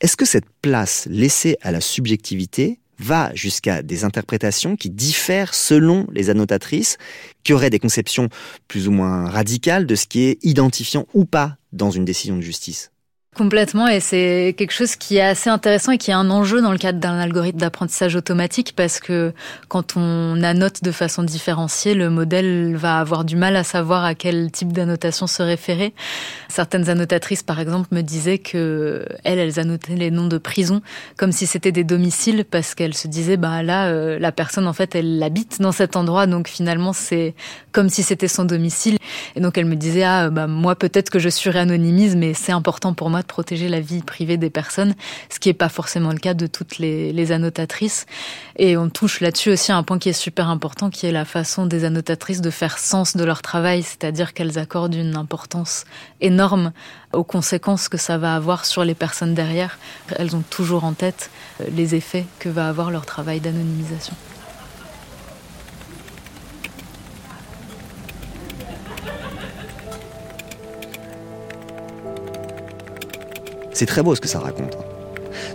Est-ce que cette place laissée à la subjectivité va jusqu'à des interprétations qui diffèrent selon les annotatrices, qui auraient des conceptions plus ou moins radicales de ce qui est identifiant ou pas dans une décision de justice? Complètement, et c'est quelque chose qui est assez intéressant et qui est un enjeu dans le cadre d'un algorithme d'apprentissage automatique parce que quand on annote de façon différenciée, le modèle va avoir du mal à savoir à quel type d'annotation se référer. Certaines annotatrices, par exemple, me disaient que elles, elles annotaient les noms de prisons comme si c'était des domiciles parce qu'elles se disaient, bah là, euh, la personne en fait, elle habite dans cet endroit, donc finalement c'est comme si c'était son domicile. Et donc elle me disait, ah bah moi peut-être que je suranonymise, mais c'est important pour moi de protéger la vie privée des personnes, ce qui n'est pas forcément le cas de toutes les, annotatrices. Et on touche là-dessus aussi à un point qui est super important, qui est la façon des annotatrices de faire sens de leur travail, c'est-à-dire qu'elles accordent une importance énorme aux conséquences que ça va avoir sur les personnes derrière. Elles ont toujours en tête euh, les effets que va avoir leur travail d'anonymisation. C'est très beau ce que ça raconte.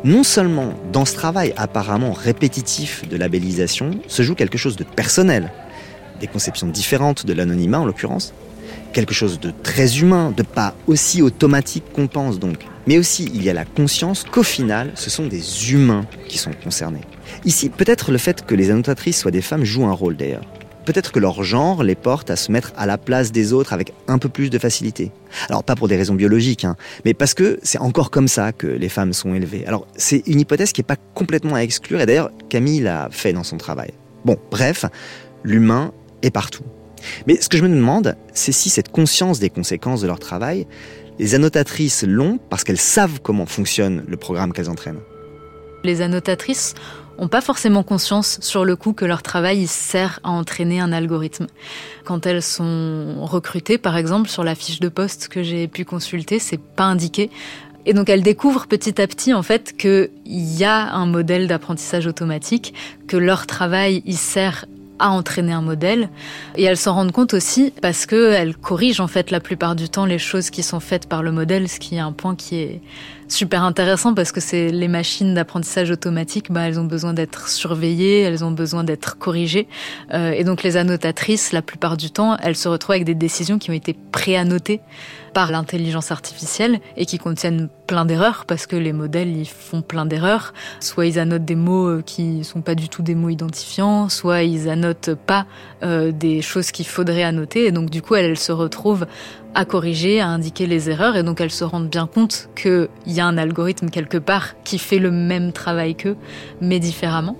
Non seulement dans ce travail apparemment répétitif de labellisation se joue quelque chose de personnel, des conceptions différentes de l'anonymat en l'occurrence, quelque chose de très humain, de pas aussi automatique qu'on pense donc, mais aussi il y a la conscience qu'au final ce sont des humains qui sont concernés. Ici, peut-être le fait que les annotatrices soient des femmes joue un rôle d'ailleurs peut-être que leur genre les porte à se mettre à la place des autres avec un peu plus de facilité. Alors pas pour des raisons biologiques, hein, mais parce que c'est encore comme ça que les femmes sont élevées. Alors c'est une hypothèse qui n'est pas complètement à exclure, et d'ailleurs Camille l'a fait dans son travail. Bon, bref, l'humain est partout. Mais ce que je me demande, c'est si cette conscience des conséquences de leur travail, les annotatrices l'ont parce qu'elles savent comment fonctionne le programme qu'elles entraînent. Les annotatrices ont pas forcément conscience sur le coup que leur travail sert à entraîner un algorithme. Quand elles sont recrutées, par exemple, sur la fiche de poste que j'ai pu consulter, c'est pas indiqué. Et donc elles découvrent petit à petit en fait qu'il y a un modèle d'apprentissage automatique, que leur travail y sert à entraîner un modèle et elles s'en rendent compte aussi parce que elles corrigent en fait la plupart du temps les choses qui sont faites par le modèle, ce qui est un point qui est super intéressant parce que c'est les machines d'apprentissage automatique, bah, elles ont besoin d'être surveillées, elles ont besoin d'être corrigées. Euh, et donc les annotatrices, la plupart du temps, elles se retrouvent avec des décisions qui ont été préannotées par l'intelligence artificielle et qui contiennent plein d'erreurs parce que les modèles ils font plein d'erreurs. Soit ils annotent des mots qui sont pas du tout des mots identifiants, soit ils annotent pas euh, des choses qu'il faudrait annoter et donc du coup elles se retrouvent à corriger, à indiquer les erreurs, et donc elles se rendent bien compte qu'il y a un algorithme quelque part qui fait le même travail qu'eux, mais différemment.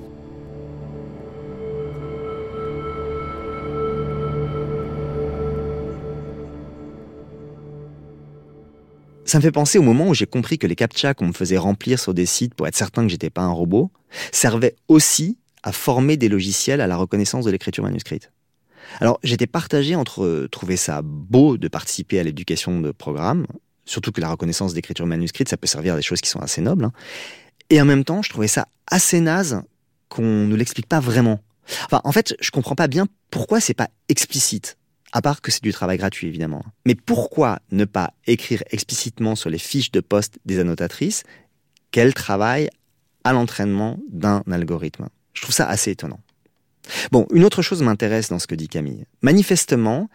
Ça me fait penser au moment où j'ai compris que les captcha qu'on me faisait remplir sur des sites pour être certain que j'étais pas un robot servaient aussi à former des logiciels à la reconnaissance de l'écriture manuscrite. Alors j'étais partagé entre trouver ça beau de participer à l'éducation de programmes, surtout que la reconnaissance d'écriture manuscrite, ça peut servir à des choses qui sont assez nobles, hein, et en même temps je trouvais ça assez naze qu'on ne l'explique pas vraiment. Enfin en fait je comprends pas bien pourquoi c'est pas explicite à part que c'est du travail gratuit évidemment. Mais pourquoi ne pas écrire explicitement sur les fiches de poste des annotatrices? Qu'elles travaillent à l'entraînement d'un algorithme? Je trouve ça assez étonnant. Bon, une autre chose m'intéresse dans ce que dit Camille. Manifestement,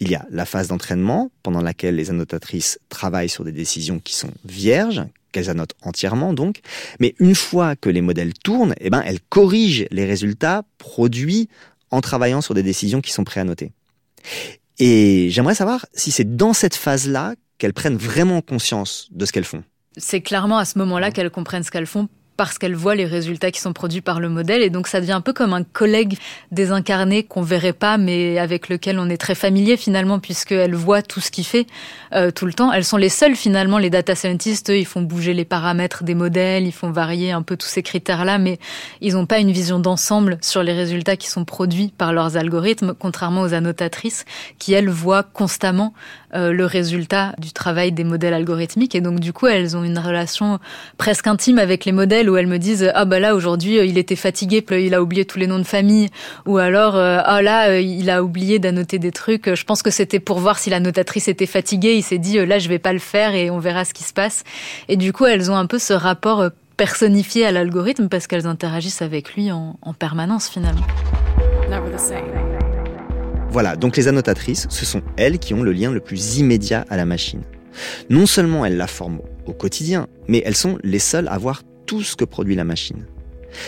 il y a la phase d'entraînement pendant laquelle les annotatrices travaillent sur des décisions qui sont vierges, qu'elles annotent entièrement donc, mais une fois que les modèles tournent, eh ben, elles corrigent les résultats produits en travaillant sur des décisions qui sont préannotées. Et j'aimerais savoir si c'est dans cette phase-là qu'elles prennent vraiment conscience de ce qu'elles font. C'est clairement à ce moment-là qu'elles comprennent ce qu'elles font parce qu'elle voit les résultats qui sont produits par le modèle. Et donc ça devient un peu comme un collègue désincarné qu'on verrait pas mais avec lequel on est très familier finalement puisqu'elle voit tout ce qu'il fait euh, tout le temps. Elles sont les seules finalement les data scientists, eux, ils font bouger les paramètres des modèles, ils font varier un peu tous ces critères-là mais ils n'ont pas une vision d'ensemble sur les résultats qui sont produits par leurs algorithmes contrairement aux annotatrices qui elles voient constamment euh, le résultat du travail des modèles algorithmiques. Et donc du coup elles ont une relation presque intime avec les modèles où elles me disent ah bah là aujourd'hui euh, il était fatigué, il a oublié tous les noms de famille ou alors euh, ah là il a oublié d'annoter des trucs. Je pense que c'était pour voir si la notatrice était fatiguée. Il s'est dit là je vais pas le faire et on verra ce qui se passe. Et du coup elles ont un peu ce rapport personnifié à l'algorithme parce qu'elles interagissent avec lui en, en permanence finalement. Voilà, donc les annotatrices, ce sont elles qui ont le lien le plus immédiat à la machine. Non seulement elles la forment au quotidien, mais elles sont les seules à voir tout ce que produit la machine.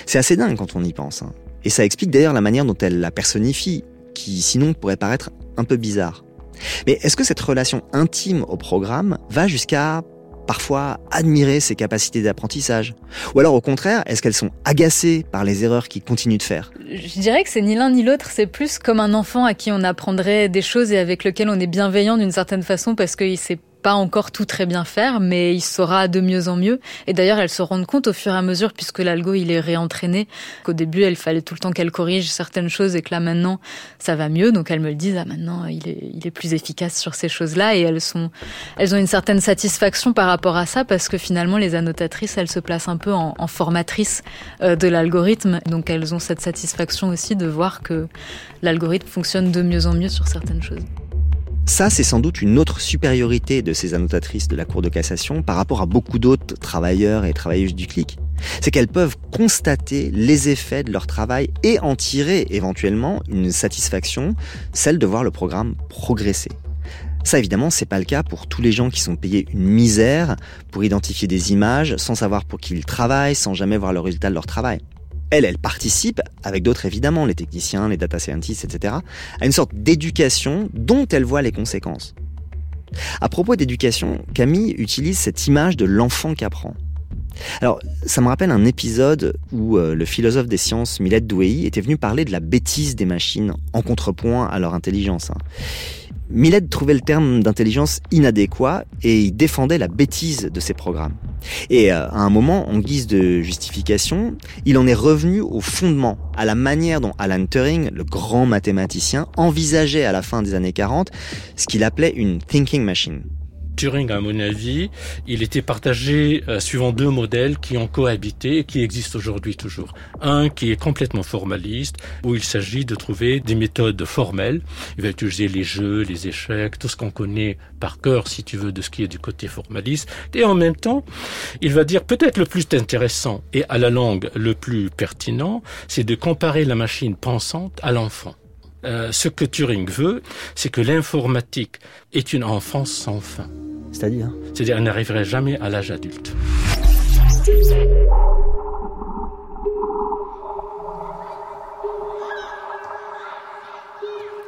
C'est assez dingue quand on y pense. Hein. Et ça explique d'ailleurs la manière dont elles la personnifient, qui sinon pourrait paraître un peu bizarre. Mais est-ce que cette relation intime au programme va jusqu'à parfois admirer ses capacités d'apprentissage? Ou alors au contraire, est-ce qu'elles sont agacées par les erreurs qu'il continue de faire? Je dirais que c'est ni l'un ni l'autre, c'est plus comme un enfant à qui on apprendrait des choses et avec lequel on est bienveillant d'une certaine façon parce qu'il sait pas encore tout très bien faire, mais il saura de mieux en mieux. Et d'ailleurs, elle se rend compte au fur et à mesure, puisque l'algo il est réentraîné, qu'au début, il fallait tout le temps qu'elle corrige certaines choses et que là maintenant, ça va mieux. Donc elles me le disent, ah maintenant, il est, plus efficace sur ces choses-là. Et elles elles ont une certaine satisfaction par rapport à ça, parce que finalement, les annotatrices, elles se placent un peu en, en formatrice euh, de l'algorithme. Donc elles ont cette satisfaction aussi de voir que l'algorithme fonctionne de mieux en mieux sur certaines choses. Ça, c'est sans doute une autre supériorité de ces annotatrices de la Cour de cassation par rapport à beaucoup d'autres travailleurs et travailleuses du clic. C'est qu'elles peuvent constater les effets de leur travail et en tirer éventuellement une satisfaction, celle de voir le programme progresser. Ça, évidemment, c'est pas le cas pour tous les gens qui sont payés une misère pour identifier des images sans savoir pour qui ils travaillent, sans jamais voir le résultat de leur travail elle, elle participe, avec d'autres évidemment, les techniciens, les data scientists, etc., à une sorte d'éducation dont elle voit les conséquences. À propos d'éducation, Camille utilise cette image de l'enfant qui apprend. Alors, ça me rappelle un épisode où euh, le philosophe des sciences Millet Douai était venu parler de la bêtise des machines en contrepoint à leur intelligence. Hein. Millet trouvait le terme d'intelligence inadéquat et il défendait la bêtise de ces programmes. Et euh, à un moment, en guise de justification, il en est revenu au fondement, à la manière dont Alan Turing, le grand mathématicien, envisageait à la fin des années 40 ce qu'il appelait une thinking machine. Turing, à mon avis, il était partagé euh, suivant deux modèles qui ont cohabité et qui existent aujourd'hui toujours. Un qui est complètement formaliste, où il s'agit de trouver des méthodes formelles. Il va utiliser les jeux, les échecs, tout ce qu'on connaît par cœur, si tu veux, de ce qui est du côté formaliste. Et en même temps, il va dire peut-être le plus intéressant et à la langue le plus pertinent, c'est de comparer la machine pensante à l'enfant. Euh, ce que Turing veut, c'est que l'informatique est une enfance sans fin. C'est-à-dire C'est-à-dire qu'elle n'arriverait jamais à l'âge adulte.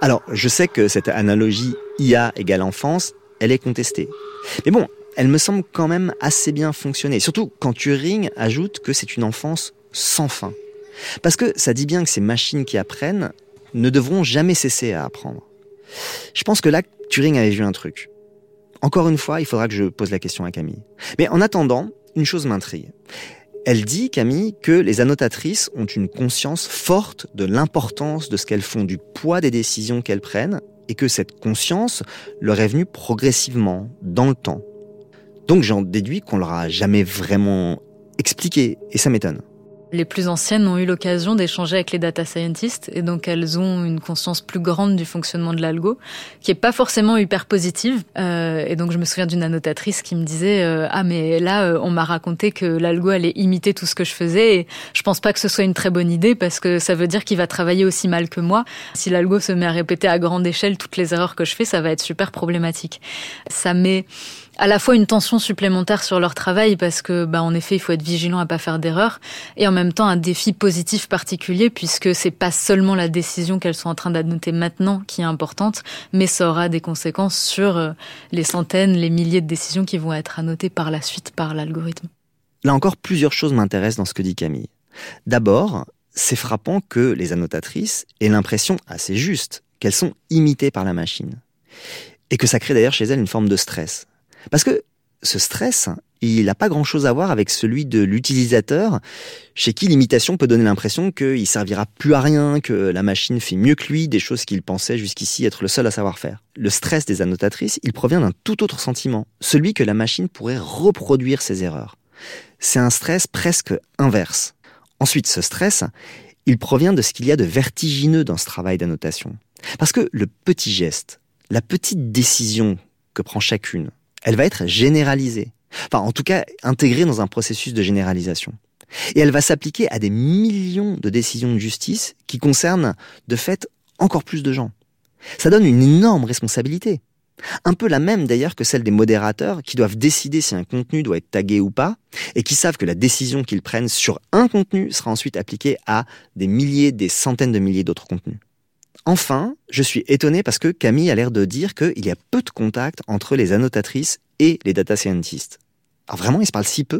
Alors, je sais que cette analogie IA égale enfance, elle est contestée. Mais bon, elle me semble quand même assez bien fonctionner. Surtout quand Turing ajoute que c'est une enfance sans fin. Parce que ça dit bien que ces machines qui apprennent ne devront jamais cesser à apprendre. Je pense que là, Turing avait vu un truc. Encore une fois, il faudra que je pose la question à Camille. Mais en attendant, une chose m'intrigue. Elle dit, Camille, que les annotatrices ont une conscience forte de l'importance de ce qu'elles font, du poids des décisions qu'elles prennent, et que cette conscience leur est venue progressivement, dans le temps. Donc j'en déduis qu'on leur a jamais vraiment expliqué, et ça m'étonne. Les plus anciennes ont eu l'occasion d'échanger avec les data scientists et donc elles ont une conscience plus grande du fonctionnement de l'algo, qui est pas forcément hyper positive. Euh, et donc je me souviens d'une annotatrice qui me disait euh, ah mais là euh, on m'a raconté que l'algo allait imiter tout ce que je faisais et je pense pas que ce soit une très bonne idée parce que ça veut dire qu'il va travailler aussi mal que moi. Si l'algo se met à répéter à grande échelle toutes les erreurs que je fais, ça va être super problématique. Ça met à la fois une tension supplémentaire sur leur travail parce que, bah, en effet, il faut être vigilant à pas faire d'erreurs et en même temps un défi positif particulier puisque c'est pas seulement la décision qu'elles sont en train d'annoter maintenant qui est importante, mais ça aura des conséquences sur euh, les centaines, les milliers de décisions qui vont être annotées par la suite par l'algorithme. Là encore, plusieurs choses m'intéressent dans ce que dit Camille. D'abord, c'est frappant que les annotatrices aient l'impression assez juste qu'elles sont imitées par la machine. Et que ça crée d'ailleurs chez elles une forme de stress. Parce que ce stress, il n'a pas grand-chose à voir avec celui de l'utilisateur, chez qui l'imitation peut donner l'impression qu'il servira plus à rien, que la machine fait mieux que lui, des choses qu'il pensait jusqu'ici être le seul à savoir faire. Le stress des annotatrices, il provient d'un tout autre sentiment, celui que la machine pourrait reproduire ses erreurs. C'est un stress presque inverse. Ensuite, ce stress, il provient de ce qu'il y a de vertigineux dans ce travail d'annotation. Parce que le petit geste, la petite décision que prend chacune, elle va être généralisée. Enfin, en tout cas, intégrée dans un processus de généralisation. Et elle va s'appliquer à des millions de décisions de justice qui concernent, de fait, encore plus de gens. Ça donne une énorme responsabilité. Un peu la même d'ailleurs que celle des modérateurs qui doivent décider si un contenu doit être tagué ou pas, et qui savent que la décision qu'ils prennent sur un contenu sera ensuite appliquée à des milliers, des centaines de milliers d'autres contenus. Enfin, je suis étonné parce que Camille a l'air de dire qu'il y a peu de contact entre les annotatrices et les data scientists. Alors vraiment, ils se parlent si peu?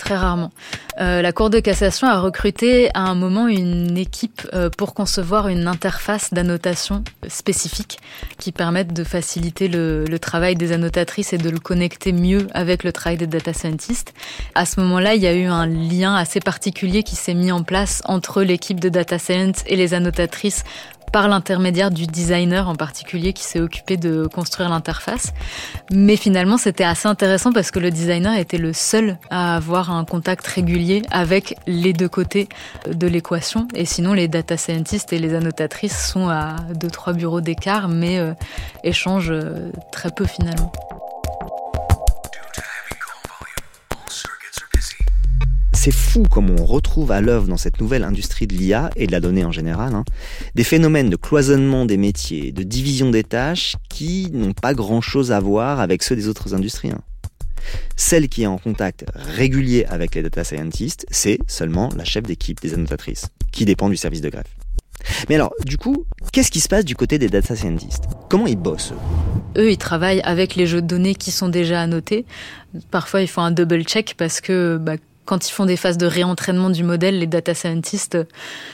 Très rarement. Euh, la Cour de cassation a recruté à un moment une équipe euh, pour concevoir une interface d'annotation spécifique qui permette de faciliter le, le, travail des annotatrices et de le connecter mieux avec le travail des data scientists. À ce moment-là, il y a eu un lien assez particulier qui s'est mis en place entre l'équipe de data science et les annotatrices par l'intermédiaire du designer en particulier qui s'est occupé de construire l'interface. Mais finalement, c'était assez intéressant parce que le designer était le seul à avoir un contact régulier avec les deux côtés de l'équation. Et sinon, les data scientists et les annotatrices sont à deux, trois bureaux d'écart, mais euh, échangent euh, très peu finalement. C'est fou comme on retrouve à l'œuvre dans cette nouvelle industrie de l'IA et de la donnée en général, hein, des phénomènes de cloisonnement des métiers, de division des tâches qui n'ont pas grand-chose à voir avec ceux des autres industries. Hein. Celle qui est en contact régulier avec les data scientists, c'est seulement la chef d'équipe des annotatrices, qui dépend du service de greffe. Mais alors, du coup, qu'est-ce qui se passe du côté des data scientists? Comment ils bossent Eux, ils travaillent avec les jeux de données qui sont déjà annotés. Parfois, ils font un double check parce que bah, quand ils font des phases de réentraînement du modèle, les data scientists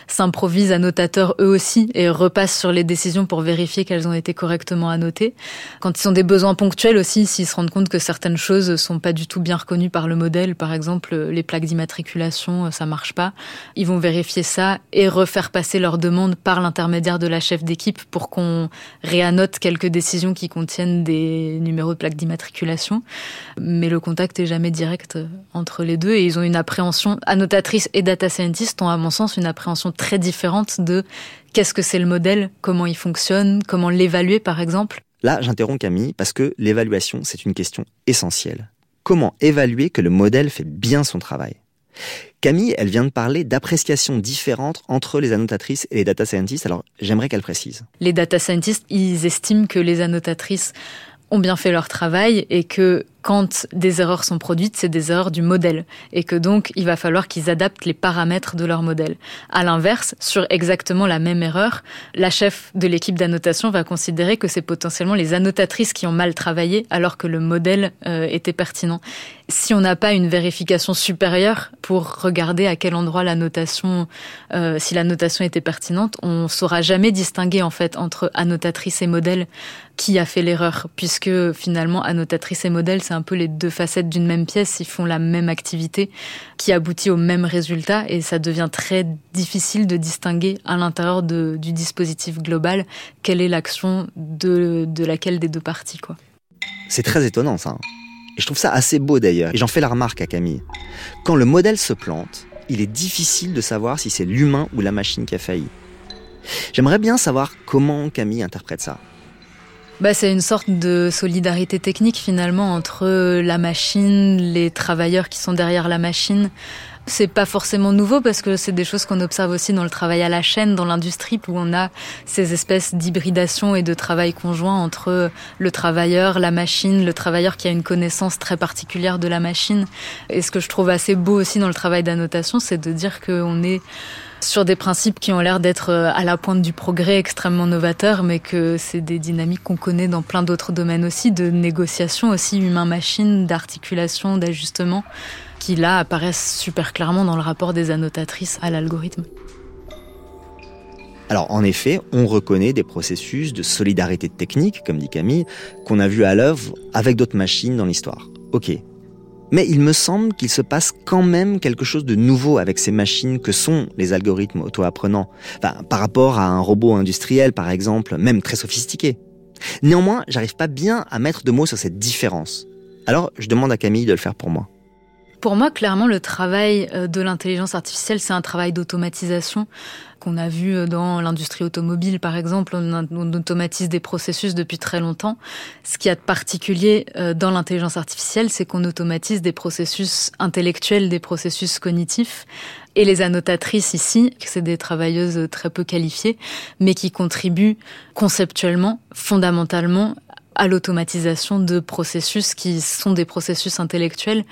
s'improvisent annotateurs eux aussi et repassent sur les décisions pour vérifier qu'elles ont été correctement annotées. Quand ils ont des besoins ponctuels aussi, s'ils se rendent compte que certaines choses sont pas du tout bien reconnues par le modèle, par exemple les plaques d'immatriculation, ça marche pas, ils vont vérifier ça et refaire passer leur demande par l'intermédiaire de la chef d'équipe pour qu'on réannote quelques décisions qui contiennent des numéros de plaques d'immatriculation. Mais le contact est jamais direct entre les deux et ils ont une appréhension, annotatrice et data scientist ont à mon sens une appréhension très différente de qu'est-ce que c'est le modèle, comment il fonctionne, comment l'évaluer par exemple. Là, j'interromps Camille parce que l'évaluation, c'est une question essentielle. Comment évaluer que le modèle fait bien son travail? Camille, elle vient de parler d'appréciations différentes entre les annotatrices et les data scientists, alors j'aimerais qu'elle précise. Les data scientists, ils estiment que les annotatrices ont bien fait leur travail et que quand des erreurs sont produites, c'est des erreurs du modèle et que donc il va falloir qu'ils adaptent les paramètres de leur modèle. À l'inverse, sur exactement la même erreur, la chef de l'équipe d'annotation va considérer que c'est potentiellement les annotatrices qui ont mal travaillé alors que le modèle euh, était pertinent. Si on n'a pas une vérification supérieure pour regarder à quel endroit la notation, euh, si la notation était pertinente, on saura jamais distinguer en fait entre annotatrice et modèle qui a fait l'erreur, puisque finalement annotatrice et modèle, c'est un peu les deux facettes d'une même pièce, ils font la même activité qui aboutit au même résultat, et ça devient très difficile de distinguer à l'intérieur du dispositif global quelle est l'action de, de laquelle des deux parties. quoi. C'est très étonnant ça. Et je trouve ça assez beau d'ailleurs, et j'en fais la remarque à Camille. Quand le modèle se plante, il est difficile de savoir si c'est l'humain ou la machine qui a failli. J'aimerais bien savoir comment Camille interprète ça. Bah, c'est une sorte de solidarité technique finalement entre la machine, les travailleurs qui sont derrière la machine. C'est pas forcément nouveau parce que c'est des choses qu'on observe aussi dans le travail à la chaîne, dans l'industrie, où on a ces espèces d'hybridation et de travail conjoint entre le travailleur, la machine, le travailleur qui a une connaissance très particulière de la machine. Et ce que je trouve assez beau aussi dans le travail d'annotation, c'est de dire qu'on est sur des principes qui ont l'air d'être euh, à la pointe du progrès extrêmement novateurs, mais que c'est des dynamiques qu'on connaît dans plein d'autres domaines aussi, de négociation aussi humain-machine, d'articulation, d'ajustement, qui là apparaissent super clairement dans le rapport des annotatrices à l'algorithme. Alors en effet, on reconnaît des processus de solidarité technique, comme dit Camille, qu'on a vu à l'œuvre avec d'autres machines dans l'histoire. Ok, mais il me semble qu'il se passe quand même quelque chose de nouveau avec ces machines que sont les algorithmes auto-apprenants, par rapport à un robot industriel par exemple, même très sophistiqué. Néanmoins, j'arrive pas bien à mettre de mots sur cette différence. Alors, je demande à Camille de le faire pour moi. Pour moi, clairement, le travail euh, de l'intelligence artificielle, c'est un travail d'automatisation qu'on a vu euh, dans l'industrie automobile, par exemple. On, automatise des processus depuis très longtemps. Ce qui y a de particulier euh, dans l'intelligence artificielle, c'est qu'on automatise des processus intellectuels, des processus cognitifs. Et les annotatrices ici, c'est des travailleuses très peu qualifiées, mais qui contribuent conceptuellement, fondamentalement à l'automatisation de processus qui sont des processus intellectuels.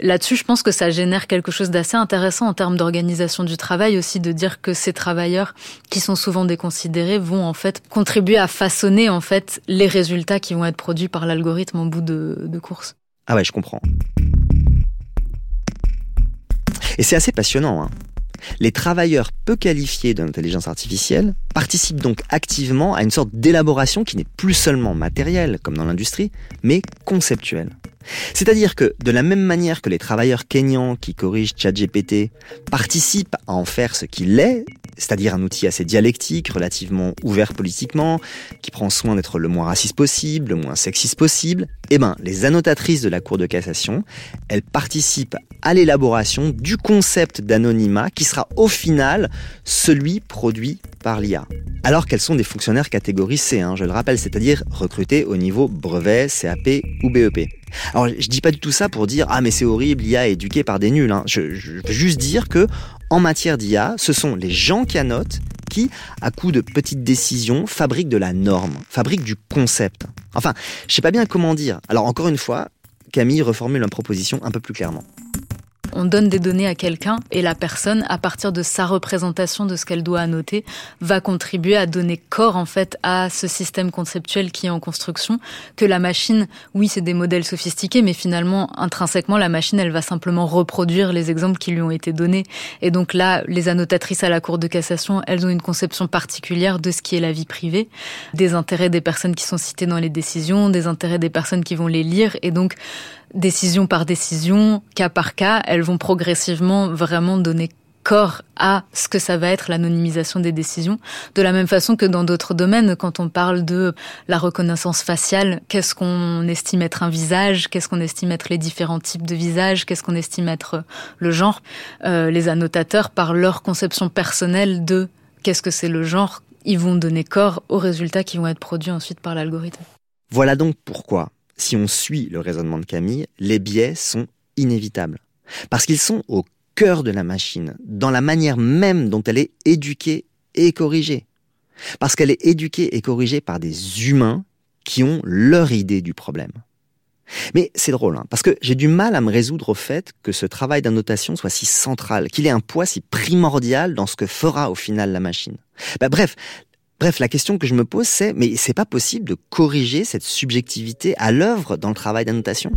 Là-dessus, je pense que ça génère quelque chose d'assez intéressant en termes d'organisation du travail aussi, de dire que ces travailleurs qui sont souvent déconsidérés vont en fait contribuer à façonner en fait les résultats qui vont être produits par l'algorithme en bout de, course. Ah ouais, je comprends. Et c'est assez passionnant. Hein. Les travailleurs peu qualifiés de l'intelligence artificielle participent donc activement à une sorte d'élaboration qui n'est plus seulement matérielle, comme dans l'industrie, mais conceptuelle. C'est-à-dire que, de la même manière que les travailleurs kényans qui corrigent ChatGPT participent à en faire ce qu'il est, c'est-à-dire un outil assez dialectique, relativement ouvert politiquement, qui prend soin d'être le moins raciste possible, le moins sexiste possible, eh ben, les annotatrices de la Cour de cassation, elles participent à l'élaboration du concept d'anonymat qui sera au final celui produit par l'IA. Alors qu'elles sont des fonctionnaires catégorie C, hein, je le rappelle, c'est-à-dire recrutés au niveau brevet, CAP ou BEP. Alors je dis pas du tout ça pour dire ah mais c'est horrible, l'IA est éduquée par des nuls. Hein. Je, veux juste dire que en matière d'IA, ce sont les gens qui annotent qui, à coup de petites décisions, fabriquent de la norme, fabriquent du concept. Enfin, je sais pas bien comment dire. Alors encore une fois, Camille reformule une proposition un peu plus clairement on donne des données à quelqu'un et la personne, à partir de sa représentation de ce qu'elle doit annoter, va contribuer à donner corps en fait à ce système conceptuel qui est en construction. Que la machine, oui, c'est des modèles sophistiqués, mais finalement, intrinsèquement, la machine, elle va simplement reproduire les exemples qui lui ont été donnés. Et donc là, les annotatrices à la Cour de cassation, elles ont une conception particulière de ce qui est la vie privée, des intérêts des personnes qui sont citées dans les décisions, des intérêts des personnes qui vont les lire, et donc décision par décision, cas par cas, elles vont progressivement vraiment donner corps à ce que ça va être l'anonymisation des décisions. De la même façon que dans d'autres domaines, quand on parle de la reconnaissance faciale, qu'est-ce qu'on estime être un visage, qu'est-ce qu'on estime être les différents types de visages, qu'est-ce qu'on estime être le genre, euh, les annotateurs, par leur conception personnelle de qu'est-ce que c'est le genre, ils vont donner corps aux résultats qui vont être produits ensuite par l'algorithme. Voilà donc pourquoi si on suit le raisonnement de Camille, les biais sont inévitables. Parce qu'ils sont au cœur de la machine, dans la manière même dont elle est éduquée et corrigée. Parce qu'elle est éduquée et corrigée par des humains qui ont leur idée du problème. Mais c'est drôle, hein, parce que j'ai du mal à me résoudre au fait que ce travail d'annotation soit si central, qu'il ait un poids si primordial dans ce que fera au final la machine. Bah, bref, bref, la question que je me pose, c'est mais c'est pas possible de corriger cette subjectivité à l'œuvre dans le travail d'annotation?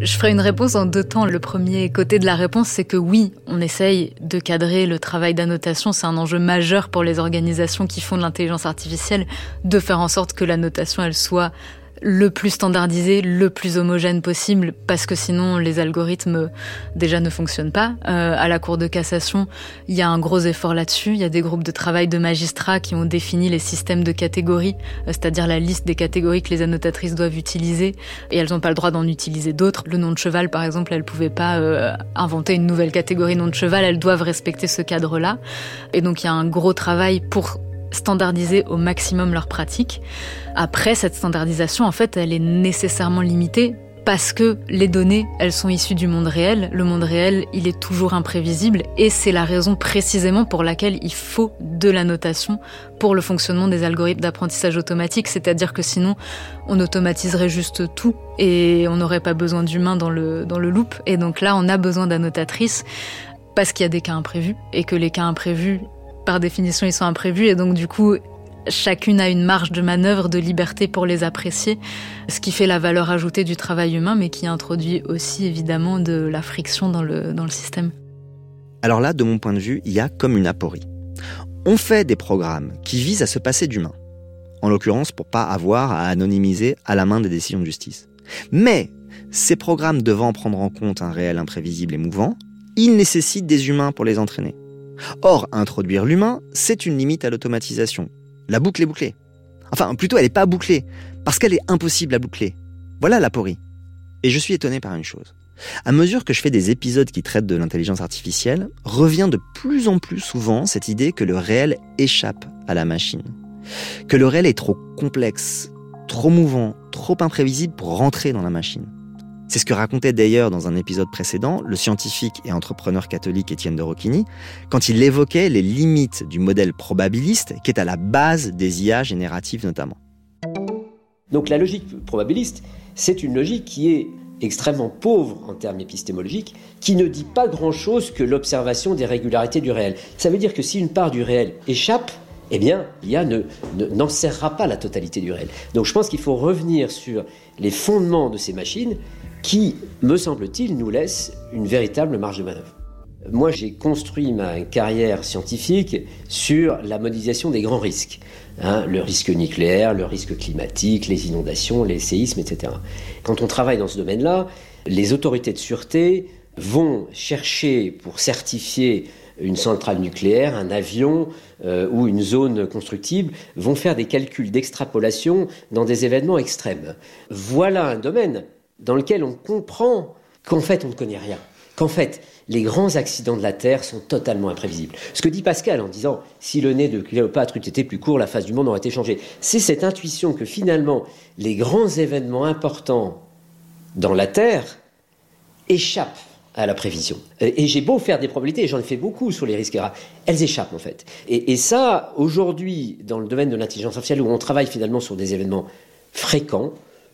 Je ferai une réponse en deux temps. Le premier côté de la réponse, c'est que oui, on essaye de cadrer le travail d'annotation. C'est un enjeu majeur pour les organisations qui font de l'intelligence artificielle, de faire en sorte que l'annotation, elle soit le plus standardisé, le plus homogène possible, parce que sinon les algorithmes déjà ne fonctionnent pas. Euh, à la Cour de cassation, il y a un gros effort là-dessus. Il y a des groupes de travail de magistrats qui ont défini les systèmes de catégories, euh, c'est-à-dire la liste des catégories que les annotatrices doivent utiliser, et elles n'ont pas le droit d'en utiliser d'autres. Le nom de cheval, par exemple, elles ne pouvaient pas euh, inventer une nouvelle catégorie nom de cheval, elles doivent respecter ce cadre-là. Et donc il y a un gros travail pour standardiser au maximum leurs pratiques. Après, cette standardisation, en fait, elle est nécessairement limitée parce que les données, elles sont issues du monde réel. Le monde réel, il est toujours imprévisible et c'est la raison précisément pour laquelle il faut de la notation pour le fonctionnement des algorithmes d'apprentissage automatique. C'est-à-dire que sinon, on automatiserait juste tout et on n'aurait pas besoin d'humains dans le, dans le loop. Et donc là, on a besoin d'annotatrices parce qu'il y a des cas imprévus et que les cas imprévus, par définition, ils sont imprévus et donc du coup, chacune a une marge de manœuvre de liberté pour les apprécier, ce qui fait la valeur ajoutée du travail humain, mais qui introduit aussi évidemment de la friction dans le, système. Alors là, de mon point de vue, il y a comme une aporie. On fait des programmes qui visent à se passer d'humain, en l'occurrence pour pas avoir à anonymiser à la main des décisions de justice. Mais ces programmes devant prendre en compte un réel imprévisible et mouvant, ils nécessitent des humains pour les entraîner. Or, introduire l'humain, c'est une limite à l'automatisation. La boucle est bouclée. Enfin, plutôt, elle n'est pas bouclée, parce qu'elle est impossible à boucler. Voilà la porie. Et je suis étonné par une chose. À mesure que je fais des épisodes qui traitent de l'intelligence artificielle, revient de plus en plus souvent cette idée que le réel échappe à la machine. Que le réel est trop complexe, trop mouvant, trop imprévisible pour rentrer dans la machine. C'est ce que racontait d'ailleurs dans un épisode précédent le scientifique et entrepreneur catholique Étienne de Rocchini quand il évoquait les limites du modèle probabiliste qui est à la base des IA génératives notamment. Donc la logique probabiliste, c'est une logique qui est extrêmement pauvre en termes épistémologiques, qui ne dit pas grand-chose que l'observation des régularités du réel. Ça veut dire que si une part du réel échappe, eh bien, l'IA n'en ne, pas la totalité du réel. Donc je pense qu'il faut revenir sur les fondements de ces machines qui, me semble-t-il, nous laisse une véritable marge de manœuvre. Moi, j'ai construit ma carrière scientifique sur la modélisation des grands risques. Hein, le risque nucléaire, le risque climatique, les inondations, les séismes, etc. Quand on travaille dans ce domaine-là, les autorités de sûreté vont chercher pour certifier une centrale nucléaire, un avion euh, ou une zone constructible, vont faire des calculs d'extrapolation dans des événements extrêmes. Voilà un domaine dans lequel on comprend qu'en fait on ne connaît rien, qu'en fait les grands accidents de la Terre sont totalement imprévisibles. Ce que dit Pascal en disant si le nez de Cléopâtre eût été plus court, la face du monde aurait été changée, c'est cette intuition que finalement les grands événements importants dans la Terre échappent à la prévision. Et j'ai beau faire des probabilités, et j'en ai fait beaucoup sur les risques graves, elles échappent en fait. Et, et ça, aujourd'hui, dans le domaine de l'intelligence artificielle, où on travaille finalement sur des événements fréquents,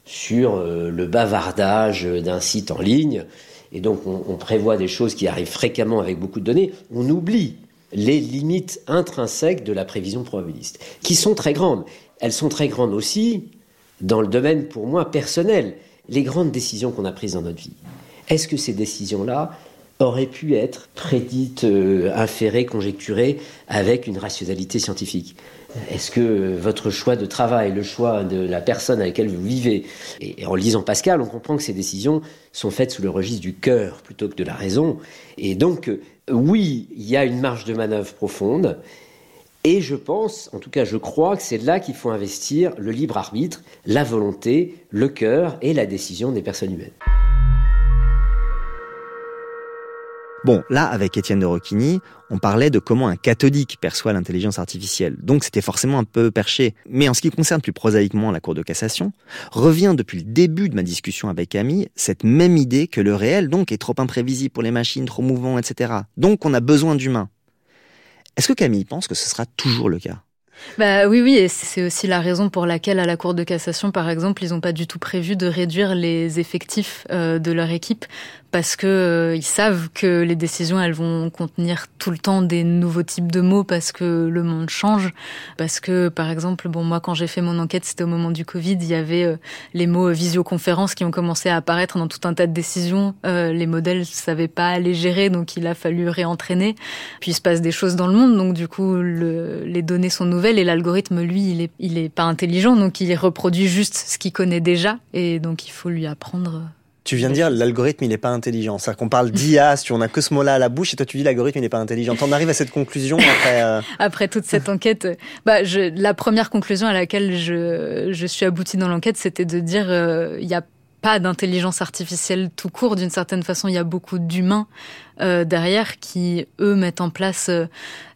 sur euh, le bavardage d'un site en ligne, et donc on, prévoit des choses qui arrivent fréquemment avec beaucoup de données, on oublie les limites intrinsèques de la prévision probabiliste, qui sont très grandes. Elles sont très grandes aussi dans le domaine, pour moi, personnel, les grandes décisions qu'on a prises dans notre vie. Est-ce que ces décisions-là auraient pu être prédites, euh, inférées, conjecturées avec une rationalité scientifique? Est-ce que votre choix de travail, le choix de la personne avec laquelle vous vivez, et en lisant Pascal, on comprend que ces décisions sont faites sous le registre du cœur plutôt que de la raison. Et donc, oui, il y a une marge de manœuvre profonde. Et je pense, en tout cas je crois que c'est là qu'il faut investir le libre arbitre, la volonté, le cœur et la décision des personnes humaines. Bon, là, avec Étienne de Rocchini, on parlait de comment un catholique perçoit l'intelligence artificielle. Donc c'était forcément un peu perché. Mais en ce qui concerne plus prosaïquement la Cour de cassation, revient depuis le début de ma discussion avec Camille cette même idée que le réel, donc, est trop imprévisible pour les machines, trop mouvant, etc. Donc on a besoin d'humains. Est-ce que Camille pense que ce sera toujours le cas? Bah oui, oui, et c'est aussi la raison pour laquelle à la Cour de cassation, par exemple, ils n'ont pas du tout prévu de réduire les effectifs euh, de leur équipe parce que euh, ils savent que les décisions elles vont contenir tout le temps des nouveaux types de mots parce que le monde change. Parce que par exemple bon moi quand j'ai fait mon enquête c'était au moment du Covid il y avait euh, les mots visioconférence qui ont commencé à apparaître dans tout un tas de décisions. Euh, les modèles savaient pas les gérer donc il a fallu réentraîner. Puis il se passe des choses dans le monde donc du coup le, les données sont nouvelles et l'algorithme lui il est il est pas intelligent donc il reproduit juste ce qu'il connaît déjà. Et donc il faut lui apprendre tu viens de dire l'algorithme il n'est pas intelligent. C'est-à-dire qu'on parle d'IA, si on a que ce mot-là à la bouche, et toi tu dis l'algorithme il n'est pas intelligent. T'en arrives à cette conclusion après euh... Après toute cette enquête, bah je, la première conclusion à laquelle je, je suis aboutie dans l'enquête, c'était de dire euh, il y a pas d'intelligence artificielle tout court. D'une certaine façon, il y a beaucoup d'humains euh, derrière qui, eux, mettent en place euh,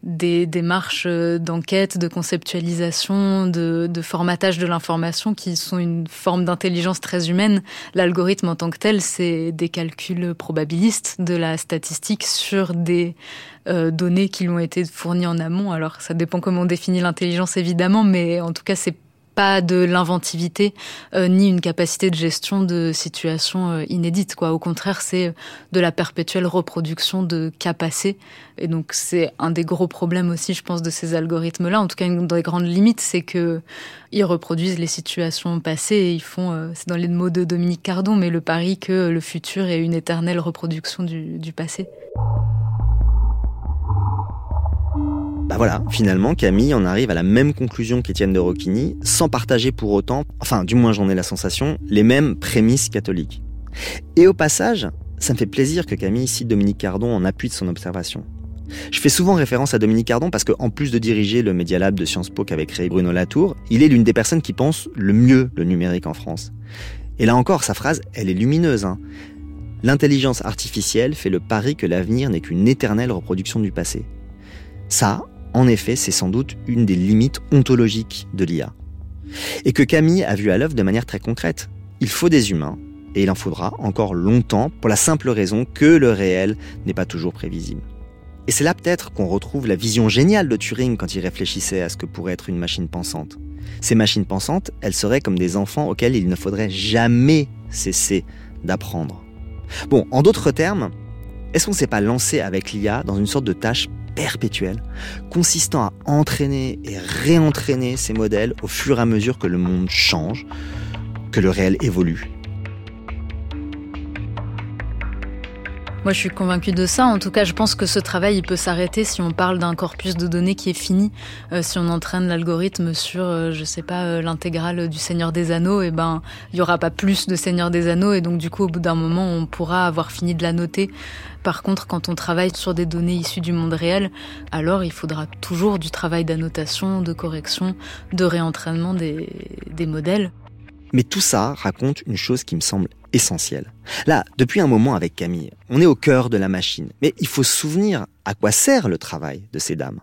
des démarches euh, d'enquête, de conceptualisation, de, formatage de l'information qui sont une forme d'intelligence très humaine. L'algorithme en tant que tel, c'est des calculs probabilistes de la statistique sur des données qui lui ont été fournies en amont. Alors, ça dépend comment on définit l'intelligence, évidemment, mais en tout cas, c'est pas de l'inventivité euh, ni une capacité de gestion de situations euh, inédites quoi. Au contraire c'est de la perpétuelle reproduction de cas passés. Et donc c'est un des gros problèmes aussi je pense de ces algorithmes là en tout cas une des grandes limites c'est que ils reproduisent les situations passées ils font euh, c'est dans les mots de Dominique Cardon mais le pari que le futur est une éternelle reproduction du, du passé bah voilà, finalement, Camille en arrive à la même conclusion qu'Étienne de Rocchini, sans partager pour autant, enfin, du moins j'en ai la sensation, les mêmes prémices catholiques. Et au passage, ça me fait plaisir que Camille cite Dominique Cardon en appui de son observation. Je fais souvent référence à Dominique Cardon parce qu'en plus de diriger le Media Lab de Sciences Po qu'avait créé Bruno Latour, il est l'une des personnes qui pensent le mieux le numérique en France. Et là encore, sa phrase, elle est lumineuse. Hein. L'intelligence artificielle fait le pari que l'avenir n'est qu'une éternelle reproduction du passé. Ça, en effet, c'est sans doute une des limites ontologiques de l'IA. Et que Camille a vu à l'œuvre de manière très concrète. Il faut des humains, et il en faudra encore longtemps pour la simple raison que le réel n'est pas toujours prévisible. Et c'est là peut-être qu'on retrouve la vision géniale de Turing quand il réfléchissait à ce que pourrait être une machine pensante. Ces machines pensantes, elles seraient comme des enfants auxquels il ne faudrait jamais cesser d'apprendre. Bon, en d'autres termes, est-ce qu'on ne s'est pas lancé avec l'IA dans une sorte de tâche perpétuelle, consistant à entraîner et réentraîner ces modèles au fur et à mesure que le monde change, que le réel évolue. Moi, je suis convaincue de ça. En tout cas, je pense que ce travail, il peut s'arrêter si on parle d'un corpus de données qui est fini. Euh, si on entraîne l'algorithme sur, euh, je sais pas, euh, l'intégrale du Seigneur des Anneaux, et eh ben, il y aura pas plus de Seigneur des Anneaux, et donc du coup, au bout d'un moment, on pourra avoir fini de la noter. Par contre, quand on travaille sur des données issues du monde réel, alors il faudra toujours du travail d'annotation, de correction, de réentraînement des, modèles. Mais tout ça raconte une chose qui me semble essentielle. Là, depuis un moment avec Camille, on est au cœur de la machine. Mais il faut se souvenir à quoi sert le travail de ces dames.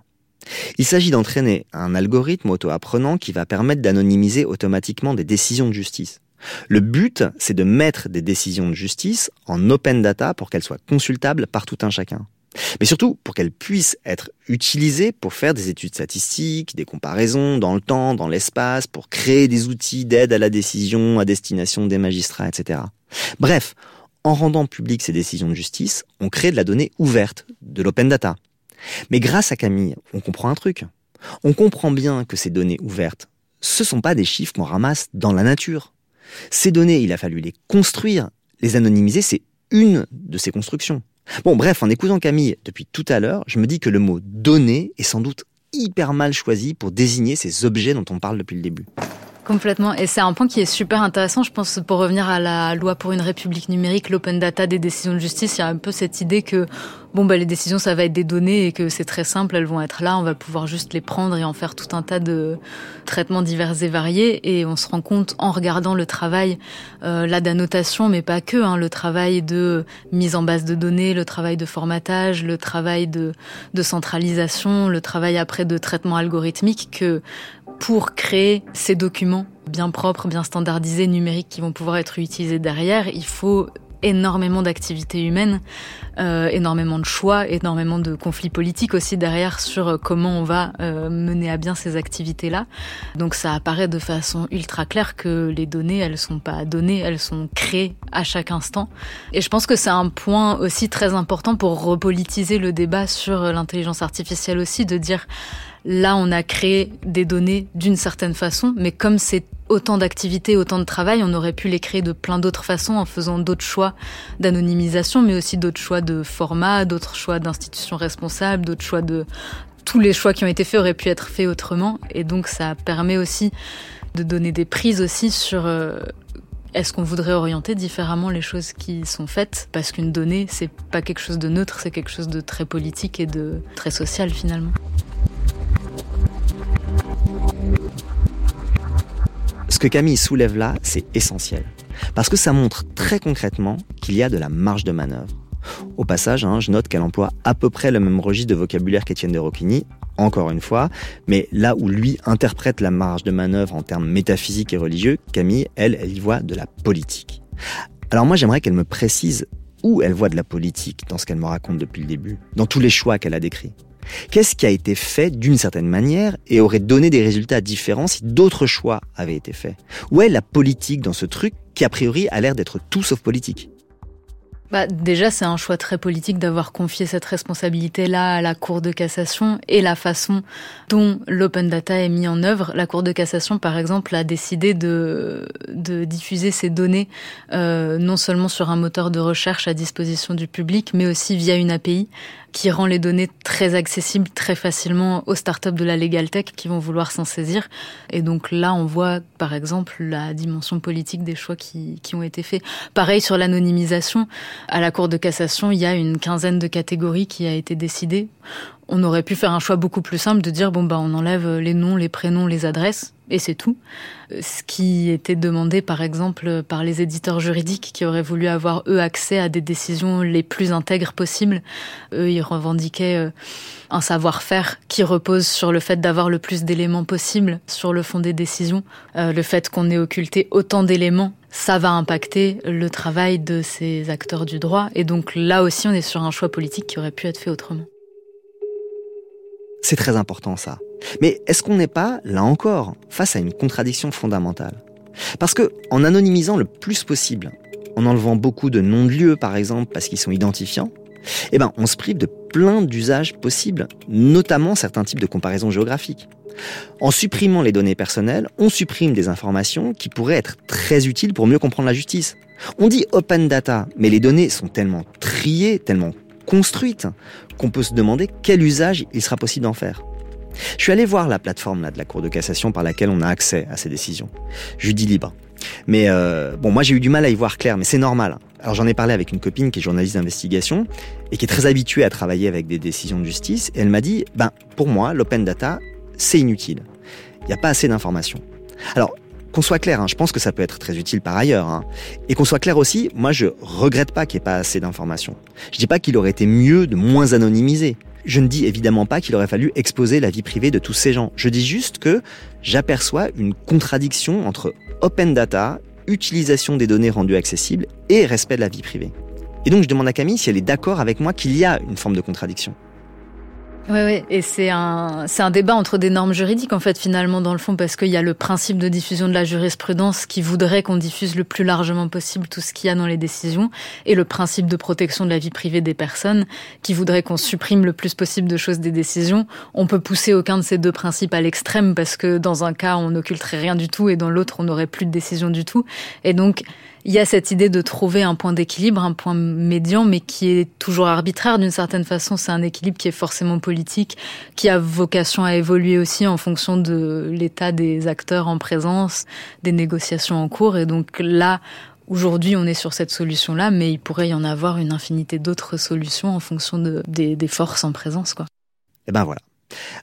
Il s'agit d'entraîner un algorithme auto-apprenant qui va permettre d'anonymiser automatiquement des décisions de justice. Le but, c'est de mettre des décisions de justice en open data pour qu'elles soient consultables par tout un chacun. Mais surtout pour qu'elles puissent être utilisées pour faire des études statistiques, des comparaisons dans le temps, dans l'espace, pour créer des outils d'aide à la décision à destination des magistrats, etc. Bref, en rendant publiques ces décisions de justice, on crée de la donnée ouverte, de l'open data. Mais grâce à Camille, on comprend un truc. On comprend bien que ces données ouvertes, ce sont pas des chiffres qu'on ramasse dans la nature. Ces données, il a fallu les construire, les anonymiser, c'est une de ces constructions. Bon, bref, en écoutant Camille depuis tout à l'heure, je me dis que le mot données est sans doute hyper mal choisi pour désigner ces objets dont on parle depuis le début. Complètement. Et c'est un point qui est super intéressant, je pense, pour revenir à la loi pour une république numérique, l'open data des décisions de justice. Il y a un peu cette idée que, bon, bah, les décisions, ça va être des données et que c'est très simple, elles vont être là, on va pouvoir juste les prendre et en faire tout un tas de traitements divers et variés. Et on se rend compte en regardant le travail, euh, là, d'annotation, mais pas que, hein, le travail de mise en base de données, le travail de formatage, le travail de, de centralisation, le travail après de traitement algorithmique que pour créer ces documents bien propres, bien standardisés, numériques qui vont pouvoir être utilisés derrière, il faut énormément d'activités humaines, euh, énormément de choix, énormément de conflits politiques aussi derrière sur euh, comment on va euh, mener à bien ces activités-là. Donc ça apparaît de façon ultra claire que les données, elles sont pas données, elles sont créées à chaque instant. Et je pense que c'est un point aussi très important pour repolitiser le débat sur l'intelligence artificielle aussi, de dire Là, on a créé des données d'une certaine façon, mais comme c'est autant d'activités, autant de travail, on aurait pu les créer de plein d'autres façons en faisant d'autres choix d'anonymisation, mais aussi d'autres choix de format, d'autres choix d'institutions responsables, d'autres choix de... Tous les choix qui ont été faits auraient pu être faits autrement, et donc ça permet aussi de donner des prises aussi sur euh, est-ce qu'on voudrait orienter différemment les choses qui sont faites? Parce qu'une donnée, c'est pas quelque chose de neutre, c'est quelque chose de très politique et de très social finalement. Ce que Camille soulève là, c'est essentiel. Parce que ça montre très concrètement qu'il y a de la marge de manœuvre. Au passage, hein, je note qu'elle emploie à peu près le même registre de vocabulaire qu'Étienne de Rocchini, encore une fois, mais là où lui interprète la marge de manœuvre en termes métaphysiques et religieux, Camille, elle, elle y voit de la politique. Alors moi, j'aimerais qu'elle me précise où elle voit de la politique dans ce qu'elle me raconte depuis le début, dans tous les choix qu'elle a décrits. Qu'est-ce qui a été fait d'une certaine manière et aurait donné des résultats différents si d'autres choix avaient été faits? Où est la politique dans ce truc qui a priori a l'air d'être tout sauf politique? Bah, déjà, c'est un choix très politique d'avoir confié cette responsabilité-là à la Cour de cassation et la façon dont l'open data est mis en œuvre. La Cour de cassation, par exemple, a décidé de, diffuser ces données euh, non seulement sur un moteur de recherche à disposition du public, mais aussi via une API qui rend les données très accessibles très facilement aux startups de la legal tech qui vont vouloir s'en saisir. Et donc là, on voit par exemple la dimension politique des choix qui, qui ont été faits. Pareil sur l'anonymisation. À la Cour de cassation, il y a une quinzaine de catégories qui a été décidée on aurait pu faire un choix beaucoup plus simple de dire bon bah on enlève les noms, les prénoms, les adresses et c'est tout. Ce qui était demandé par exemple par les éditeurs juridiques qui auraient voulu avoir eux accès à des décisions les plus intègres possibles. Eux ils revendiquaient euh, un savoir-faire qui repose sur le fait d'avoir le plus d'éléments possible sur le fond des décisions. Euh, le fait qu'on ait occulté autant d'éléments ça va impacter le travail de ces acteurs du droit. Et donc là aussi, on est sur un choix politique qui aurait pu être fait autrement. C'est très important ça. Mais est-ce qu'on n'est pas, là encore, face à une contradiction fondamentale? Parce que en anonymisant le plus possible, en enlevant beaucoup de noms de lieux par exemple parce qu'ils sont identifiants, eh ben on se prive de plein d'usages possibles, notamment certains types de comparaisons géographiques. En supprimant les données personnelles, on supprime des informations qui pourraient être très utiles pour mieux comprendre la justice. On dit open data, mais les données sont tellement triées, tellement construites, qu'on peut se demander quel usage il sera possible d'en faire. Je suis allé voir la plateforme là, de la Cour de cassation par laquelle on a accès à ces décisions. Je dis libre. Mais euh, bon, moi j'ai eu du mal à y voir clair, mais c'est normal. Alors j'en ai parlé avec une copine qui est journaliste d'investigation et qui est très habituée à travailler avec des décisions de justice. Et elle m'a dit, ben pour moi, l'open data, c'est inutile. Il n'y a pas assez d'informations. Alors qu'on soit clair, hein, je pense que ça peut être très utile par ailleurs. Hein. Et qu'on soit clair aussi, moi je regrette pas qu'il n'y ait pas assez d'informations. Je dis pas qu'il aurait été mieux de moins anonymiser. Je ne dis évidemment pas qu'il aurait fallu exposer la vie privée de tous ces gens. Je dis juste que j'aperçois une contradiction entre open data, utilisation des données rendues accessibles et respect de la vie privée. Et donc je demande à Camille si elle est d'accord avec moi qu'il y a une forme de contradiction. Oui, oui, et c'est un, c'est un débat entre des normes juridiques, en fait, finalement, dans le fond, parce qu'il y a le principe de diffusion de la jurisprudence qui voudrait qu'on diffuse le plus largement possible tout ce qu'il y a dans les décisions, et le principe de protection de la vie privée des personnes qui voudrait qu'on supprime le plus possible de choses des décisions. On peut pousser aucun de ces deux principes à l'extrême, parce que dans un cas, on n'occulterait rien du tout, et dans l'autre, on n'aurait plus de décision du tout. Et donc, il y a cette idée de trouver un point d'équilibre, un point médian, mais qui est toujours arbitraire d'une certaine façon. C'est un équilibre qui est forcément politique, qui a vocation à évoluer aussi en fonction de l'état des acteurs en présence, des négociations en cours. Et donc là, Aujourd'hui, on est sur cette solution-là, mais il pourrait y en avoir une infinité d'autres solutions en fonction de, des, forces en présence. Quoi. Et ben voilà.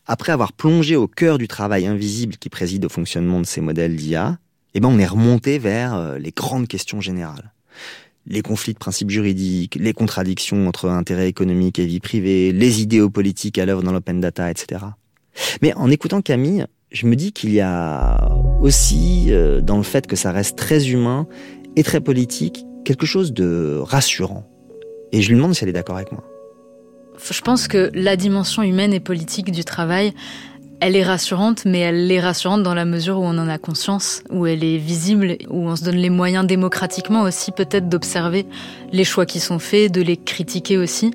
Après avoir plongé au cœur du travail invisible qui préside au fonctionnement de ces modèles d'IA, eh ben on est remonté vers euh, les grandes questions générales. Les conflits de principes juridiques, les contradictions entre intérêts économiques et vie privée, les idéaux politiques à l'œuvre dans l'open data, etc. Mais en écoutant Camille, je me dis qu'il y a aussi, euh, dans le fait que ça reste très humain et très politique, quelque chose de rassurant. Et je lui demande si elle est d'accord avec moi. Je pense que la dimension humaine et politique du travail, elle est rassurante, mais elle est rassurante dans la mesure où on en a conscience, où elle est visible, où on se donne les moyens démocratiquement aussi peut-être d'observer les choix qui sont faits, de les critiquer aussi.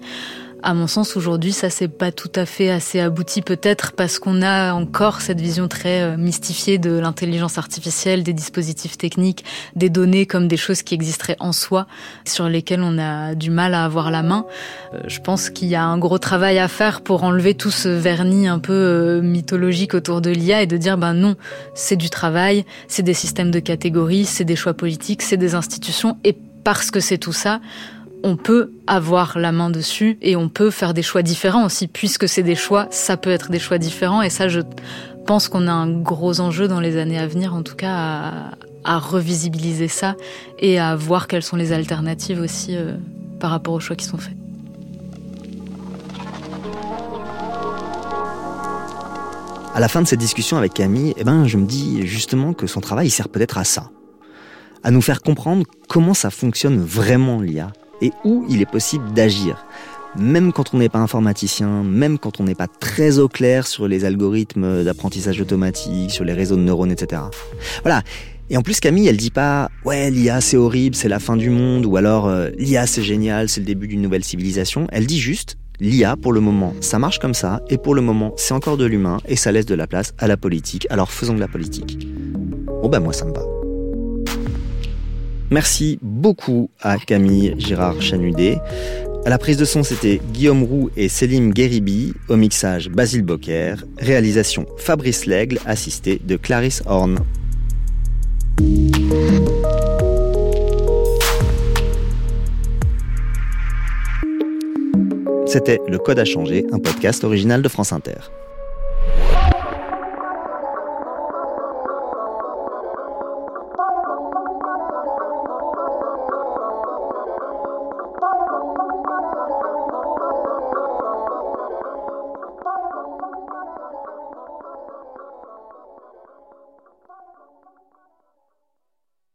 À mon sens, aujourd'hui, ça c'est pas tout à fait assez abouti, peut-être parce qu'on a encore cette vision très euh, mystifiée de l'intelligence artificielle, des dispositifs techniques, des données comme des choses qui existeraient en soi, sur lesquelles on a du mal à avoir la main. Euh, je pense qu'il y a un gros travail à faire pour enlever tout ce vernis un peu euh, mythologique autour de l'IA et de dire ben non, c'est du travail, c'est des systèmes de catégories, c'est des choix politiques, c'est des institutions, et parce que c'est tout ça, on peut avoir la main dessus et on peut faire des choix différents aussi. Puisque c'est des choix, ça peut être des choix différents. Et ça, je pense qu'on a un gros enjeu dans les années à venir, en tout cas, à, revisibiliser ça et à voir quelles sont les alternatives aussi euh, par rapport aux choix qui sont faits. À la fin de cette discussion avec Camille, eh ben, je me dis justement que son travail sert peut-être à ça. À nous faire comprendre comment ça fonctionne vraiment l'IA et où il est possible d'agir. Même quand on n'est pas informaticien, même quand on n'est pas très au clair sur les algorithmes d'apprentissage automatique, sur les réseaux de neurones, etc. Voilà. Et en plus, Camille, elle dit pas ouais l'IA c'est horrible, c'est la fin du monde, ou alors euh, l'IA c'est génial, c'est le début d'une nouvelle civilisation. Elle dit juste l'IA pour le moment ça marche comme ça, et pour le moment c'est encore de l'humain et ça laisse de la place à la politique. Alors faisons de la politique. Bon ben moi ça me va. Merci beaucoup à Camille Girard Chanudet. À la prise de son, c'était Guillaume Roux et Selim Guéribi. Au mixage, Basile Bocquer. Réalisation, Fabrice Lègle, assisté de Clarisse Horn. C'était Le Code a changé, un podcast original de France Inter.